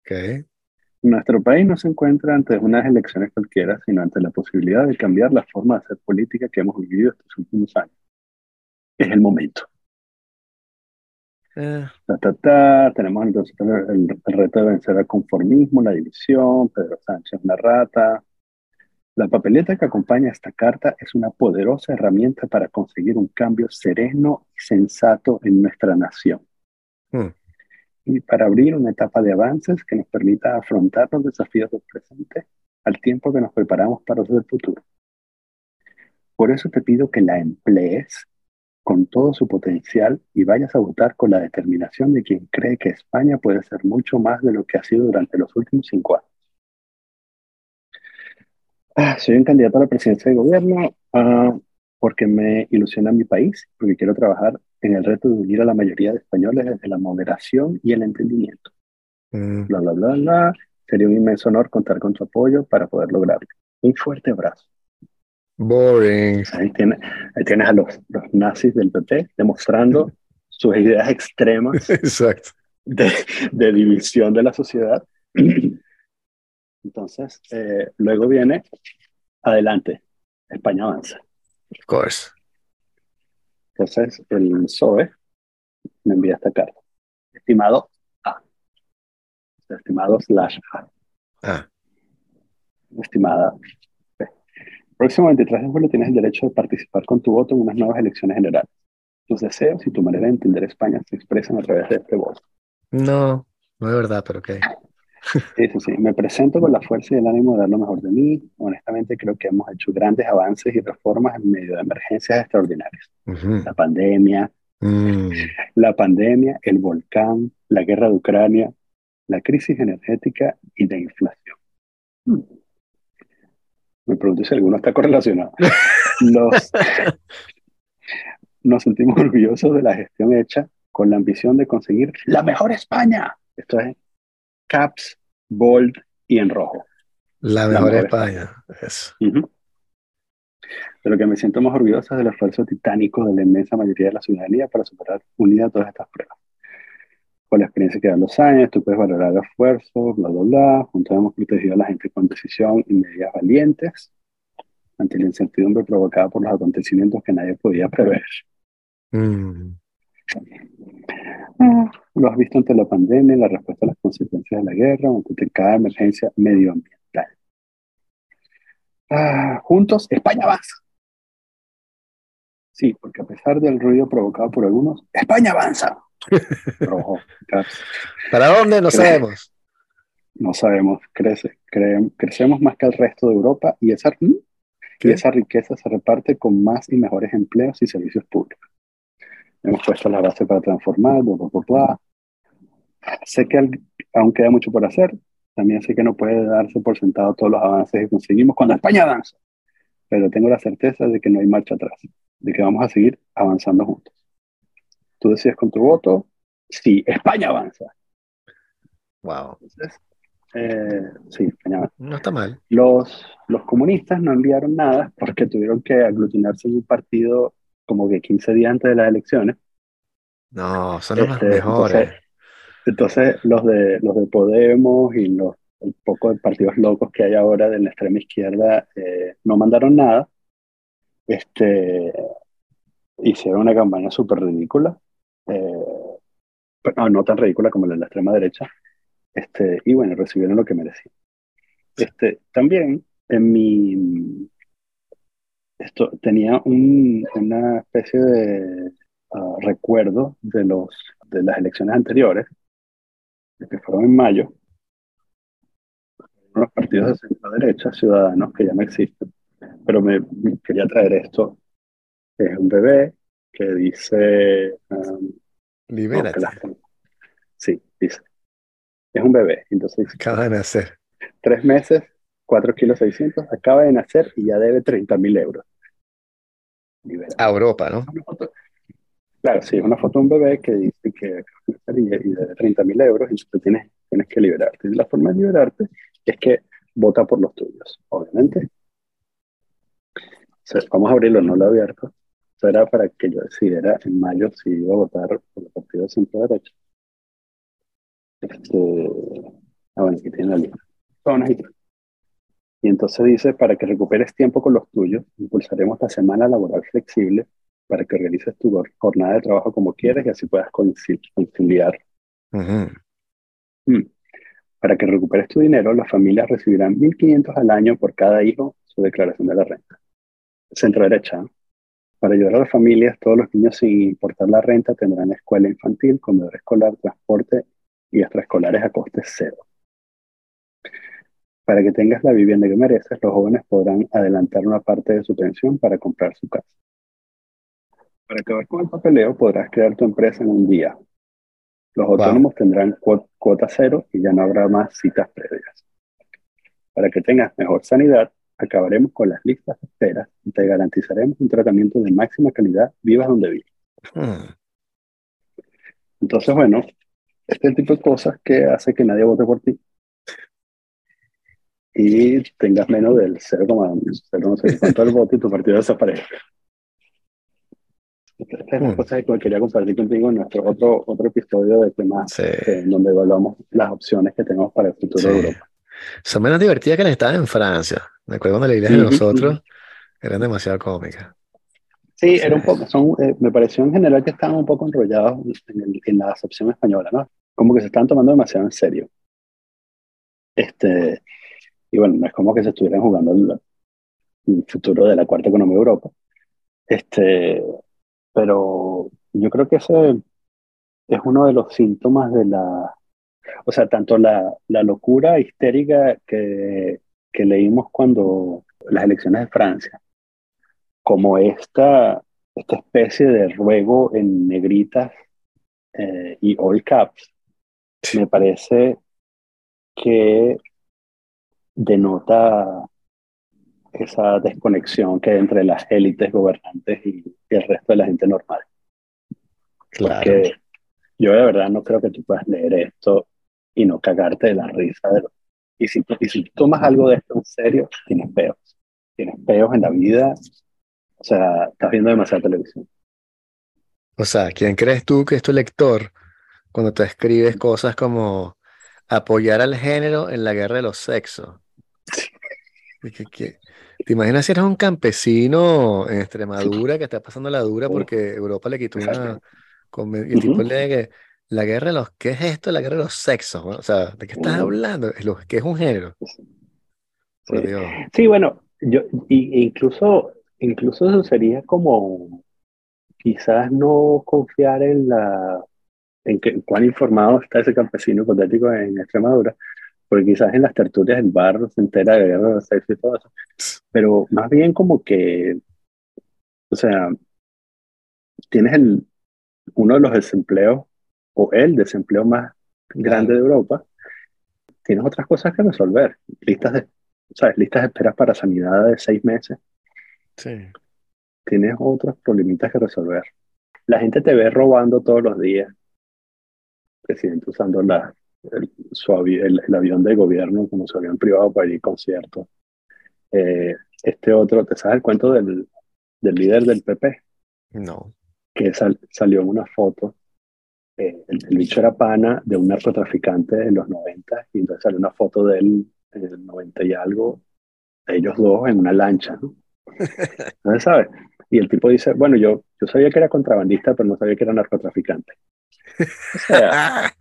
[SPEAKER 1] Okay.
[SPEAKER 2] Nuestro país no se encuentra ante unas elecciones cualquiera, sino ante la posibilidad de cambiar la forma de hacer política que hemos vivido estos últimos años. Es el momento.
[SPEAKER 1] Eh.
[SPEAKER 2] Tenemos entonces el, reto de vencer el conformismo, la división, Pedro Sánchez una rata. La papeleta que acompaña esta carta es una poderosa herramienta para conseguir un cambio sereno y sensato en nuestra nación.
[SPEAKER 1] Hmm.
[SPEAKER 2] Y para abrir una etapa de avances que nos permita afrontar los desafíos del presente al tiempo que nos preparamos para los del futuro. Por eso te pido que la emplees con todo su potencial y vayas a votar con la determinación de quien cree que España puede ser mucho más de lo que ha sido durante los últimos cinco años. Ah, soy un candidato a la presidencia de gobierno ah, porque me ilusiona mi país, porque quiero trabajar en el reto de unir a la mayoría de españoles desde la moderación y el entendimiento.
[SPEAKER 1] Mm.
[SPEAKER 2] Bla, bla, bla, bla. Sería un inmenso honor contar con tu apoyo para poder lograrlo. Un fuerte abrazo.
[SPEAKER 1] Boring.
[SPEAKER 2] Ahí, tiene, ahí tienes a los, los nazis del PP demostrando sus ideas extremas
[SPEAKER 1] Exacto.
[SPEAKER 2] De, de, división de la sociedad. Entonces, eh, luego viene, adelante, España avanza.
[SPEAKER 1] Of course.
[SPEAKER 2] Entonces, el PSOE me envía esta carta. Estimado A. Estimado slash A.
[SPEAKER 1] Ah.
[SPEAKER 2] Estimada próximo 23 de julio tienes el derecho de participar con tu voto en unas nuevas elecciones generales. Tus deseos y tu manera de entender España se expresan a través de este voto.
[SPEAKER 1] No, no es verdad, pero ok.
[SPEAKER 2] Sí, sí, sí. Me presento con la fuerza y el ánimo de dar lo mejor de mí. Honestamente, creo que hemos hecho grandes avances y reformas en medio de emergencias extraordinarias. La pandemia,
[SPEAKER 1] mm.
[SPEAKER 2] la pandemia, el volcán, la guerra de Ucrania, la crisis energética y la inflación. Mm. Me pregunto si alguno está correlacionado. nos sentimos orgullosos de la gestión hecha con la ambición de conseguir la mejor España. Esto es caps, bold y en rojo.
[SPEAKER 1] La mejor, España. Eso.
[SPEAKER 2] De lo que me siento más orgulloso es del esfuerzo titánico de la inmensa mayoría de la ciudadanía para superar unida todas estas pruebas con la experiencia que dan los años, tú puedes valorar el esfuerzo, bla, bla, bla. Juntos hemos protegido a la gente con decisión y medidas valientes ante la incertidumbre provocada por los acontecimientos que nadie podía prever.
[SPEAKER 1] Mm.
[SPEAKER 2] Ah, lo has visto ante la pandemia, la respuesta a las consecuencias de la guerra, ante cada emergencia medioambiental. Ah, juntos, España avanza. Sí, porque a pesar del ruido provocado por algunos, España avanza. Rojo.
[SPEAKER 1] ¿Para dónde? No sabemos.
[SPEAKER 2] No sabemos. Crece, crecemos más que el resto de Europa y esa, y esa riqueza se reparte con más y mejores empleos y servicios públicos. Hemos puesto la base para transformar, bla, bla, bla, Sé que aún queda mucho por hacer. También sé que no puede darse por sentado todos los avances que conseguimos cuando España avanza. Pero tengo la certeza de que no hay marcha atrás, de que vamos a seguir avanzando juntos. Tú decides con tu voto si España avanza.
[SPEAKER 1] Wow.
[SPEAKER 2] Eh, sí, España avanza.
[SPEAKER 1] No está mal.
[SPEAKER 2] Los, los comunistas no enviaron nada porque tuvieron que aglutinarse en un partido como que 15 días antes de las elecciones.
[SPEAKER 1] No, son los
[SPEAKER 2] Este,
[SPEAKER 1] mejores.
[SPEAKER 2] Entonces, los de, los de Podemos y los el poco de partidos locos que hay ahora de la extrema izquierda eh, no mandaron nada. Este, hicieron una campaña súper ridícula, eh, no, no tan ridícula como la de la extrema derecha, este, y bueno, recibieron lo que merecían. Este, también en mi, esto tenía un, una especie de uh, recuerdo de, los, de las elecciones anteriores, que fueron en mayo, los partidos de centro derecha, ciudadanos, que ya no existen, pero me, me quería traer esto, que es un bebé que dice... Um,
[SPEAKER 1] Libérate.
[SPEAKER 2] no, sí, dice. Es un bebé, entonces...
[SPEAKER 1] Acaba de nacer.
[SPEAKER 2] Tres meses, 4 kilos 600, acaba de nacer y ya debe 30 mil euros.
[SPEAKER 1] Libérate. A Europa, ¿no?
[SPEAKER 2] Claro, sí, es una foto de un bebé que dice que y, y debe 30 mil euros y tú tienes, tienes que liberarte. Y la forma de liberarte es que vota por los tuyos, obviamente. O sea, vamos a abrirlo, no lo he abierto. Eso era para que yo decidiera en mayo si iba a votar por el partido de centro derecha. Este, ah, bueno, aquí tiene la lista. Y entonces dice, para que recuperes tiempo con los tuyos, impulsaremos la semana laboral flexible para que organices tu jornada de trabajo como quieres y así puedas conciliar. Mm. Para que recuperes tu dinero, las familias recibirán 1.500 al año por cada hijo su declaración de la renta. Centro derecha. Para ayudar a las familias, todos los niños sin importar la renta tendrán escuela infantil, comedor escolar, transporte y extraescolares a coste cero. Para que tengas la vivienda que mereces, los jóvenes podrán adelantar una parte de su pensión para comprar su casa. Para acabar con el papeleo, podrás crear tu empresa en un día. Los
[SPEAKER 1] Wow.
[SPEAKER 2] autónomos tendrán cuo- cuota cero y ya no habrá más citas previas. Para que tengas mejor sanidad, acabaremos con las listas de espera y te garantizaremos un tratamiento de máxima calidad, vivas donde vivas.
[SPEAKER 1] Hmm.
[SPEAKER 2] Entonces, bueno, este tipo de cosas que hace que nadie vote por ti y tengas menos del 0,0 no sé cuánto del voto y tu partido desaparezca. Estas son las
[SPEAKER 1] Hmm.
[SPEAKER 2] cosas que quería compartir contigo en nuestro otro, otro episodio de temas
[SPEAKER 1] Sí,
[SPEAKER 2] eh, donde evaluamos las opciones que tenemos para el futuro de
[SPEAKER 1] sí.
[SPEAKER 2] Europa.
[SPEAKER 1] Son menos divertidas que las que estaban en Francia. Me acuerdo cuando leí las de nosotros,
[SPEAKER 2] ujú.
[SPEAKER 1] eran demasiado cómicas.
[SPEAKER 2] Sí,
[SPEAKER 1] Sí.
[SPEAKER 2] era un poco, son, eh, me pareció en general que estaban un poco enrollados en, el- en la acepción española, ¿no? Como que se están tomando demasiado en serio. Este, y bueno, no es como que se estuvieran jugando el, el futuro de la cuarta economía de Europa. Este, pero yo creo que ese es uno de los síntomas de la, o sea, tanto la, la locura histérica que, que leímos cuando las elecciones de Francia, como esta, esta especie de ruego en negritas eh, y all caps, me parece que denota esa desconexión que hay entre las élites gobernantes y, y el resto de la gente normal.
[SPEAKER 1] Claro.
[SPEAKER 2] Porque yo de verdad no creo que tú puedas leer esto y no cagarte de la risa. De lo- y, si, y si tomas algo de esto en serio, tienes peos. Tienes peos en la vida. O sea, estás viendo demasiada televisión.
[SPEAKER 1] O sea, ¿quién crees tú que es tu lector cuando tú escribes cosas como apoyar al género en la guerra de los sexos? ¿Te imaginas si eres un campesino en Extremadura que está pasando la dura porque Europa le quitó una... Con- Y el tipo
[SPEAKER 2] Ujú.
[SPEAKER 1] lee que la guerra de los... ¿Qué es esto? La guerra de los sexos. ¿no? O sea, ¿de qué estás hablando? ¿Qué es un género?
[SPEAKER 2] Sí. Sí, bueno, yo, y, incluso, incluso eso sería como quizás no confiar en la en que, cuán informado está ese campesino hipotético en Extremadura, porque quizás en las tertulias del bar se entera de guerra de los sexos y todo eso, pero más bien como que, o sea, tienes el, uno de los desempleos, o el desempleo más grande de Europa, tienes otras cosas que resolver, listas de, ¿sabes? Listas de esperas para sanidad de seis meses,
[SPEAKER 1] Sí.
[SPEAKER 2] tienes otros problemitas que resolver. La gente te ve robando todos los días. El presidente usando la, el, su avi- el, el avión del gobierno como su avión privado para ir a conciertos. Eh, este otro, ¿te sabes el cuento del, del líder del PP?
[SPEAKER 1] No.
[SPEAKER 2] Que sal- salió en una foto eh, el, bicho era pana de un narcotraficante en los 90 y entonces sale una foto de él en el 90 y algo, de ellos dos en una lancha, ¿no? ¿No sabes? Y el tipo dice, bueno, yo, yo sabía que era contrabandista, pero no sabía que era narcotraficante.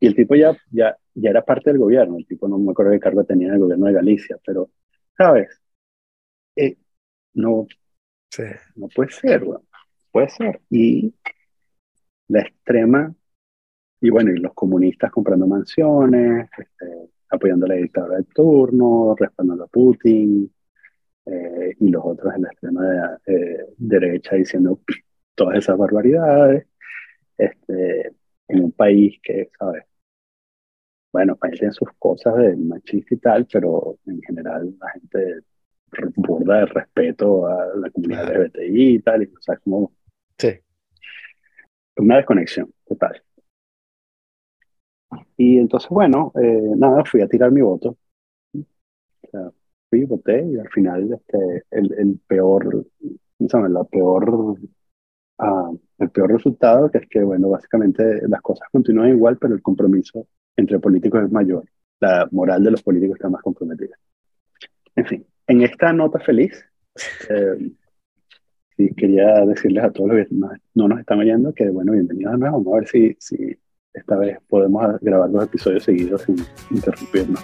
[SPEAKER 2] y el tipo ya, ya, ya era parte del gobierno, el tipo no me acuerdo qué cargo tenía en el gobierno de Galicia, pero, ¿sabes? Eh, no, no puede ser, puede ser. Y la extrema, y bueno, y los comunistas comprando mansiones, este, apoyando a la dictadura de turno, respaldando a Putin, eh, y los otros en la extrema eh, derecha diciendo todas esas barbaridades, este, en un país que, ¿sabes? Bueno, país tiene sus cosas de machista y tal, pero en general la gente burda de respeto a la comunidad LGBTI y tal, y o sea, como...
[SPEAKER 1] Sí.
[SPEAKER 2] Una desconexión total. Y entonces, bueno, eh, nada, fui a tirar mi voto. O sea, fui, voté y al final este, el, el peor, ¿sabes? La peor, el peor resultado, que es que, bueno, básicamente las cosas continúan igual, pero el compromiso entre políticos es mayor. La moral de los políticos está más comprometida. En fin, en esta nota feliz, eh, quería decirles a todos los que no, nos están oyendo que, bueno, bienvenidos a nuevo. Vamos a ver si, si esta vez podemos grabar dos episodios seguidos sin interrumpirnos.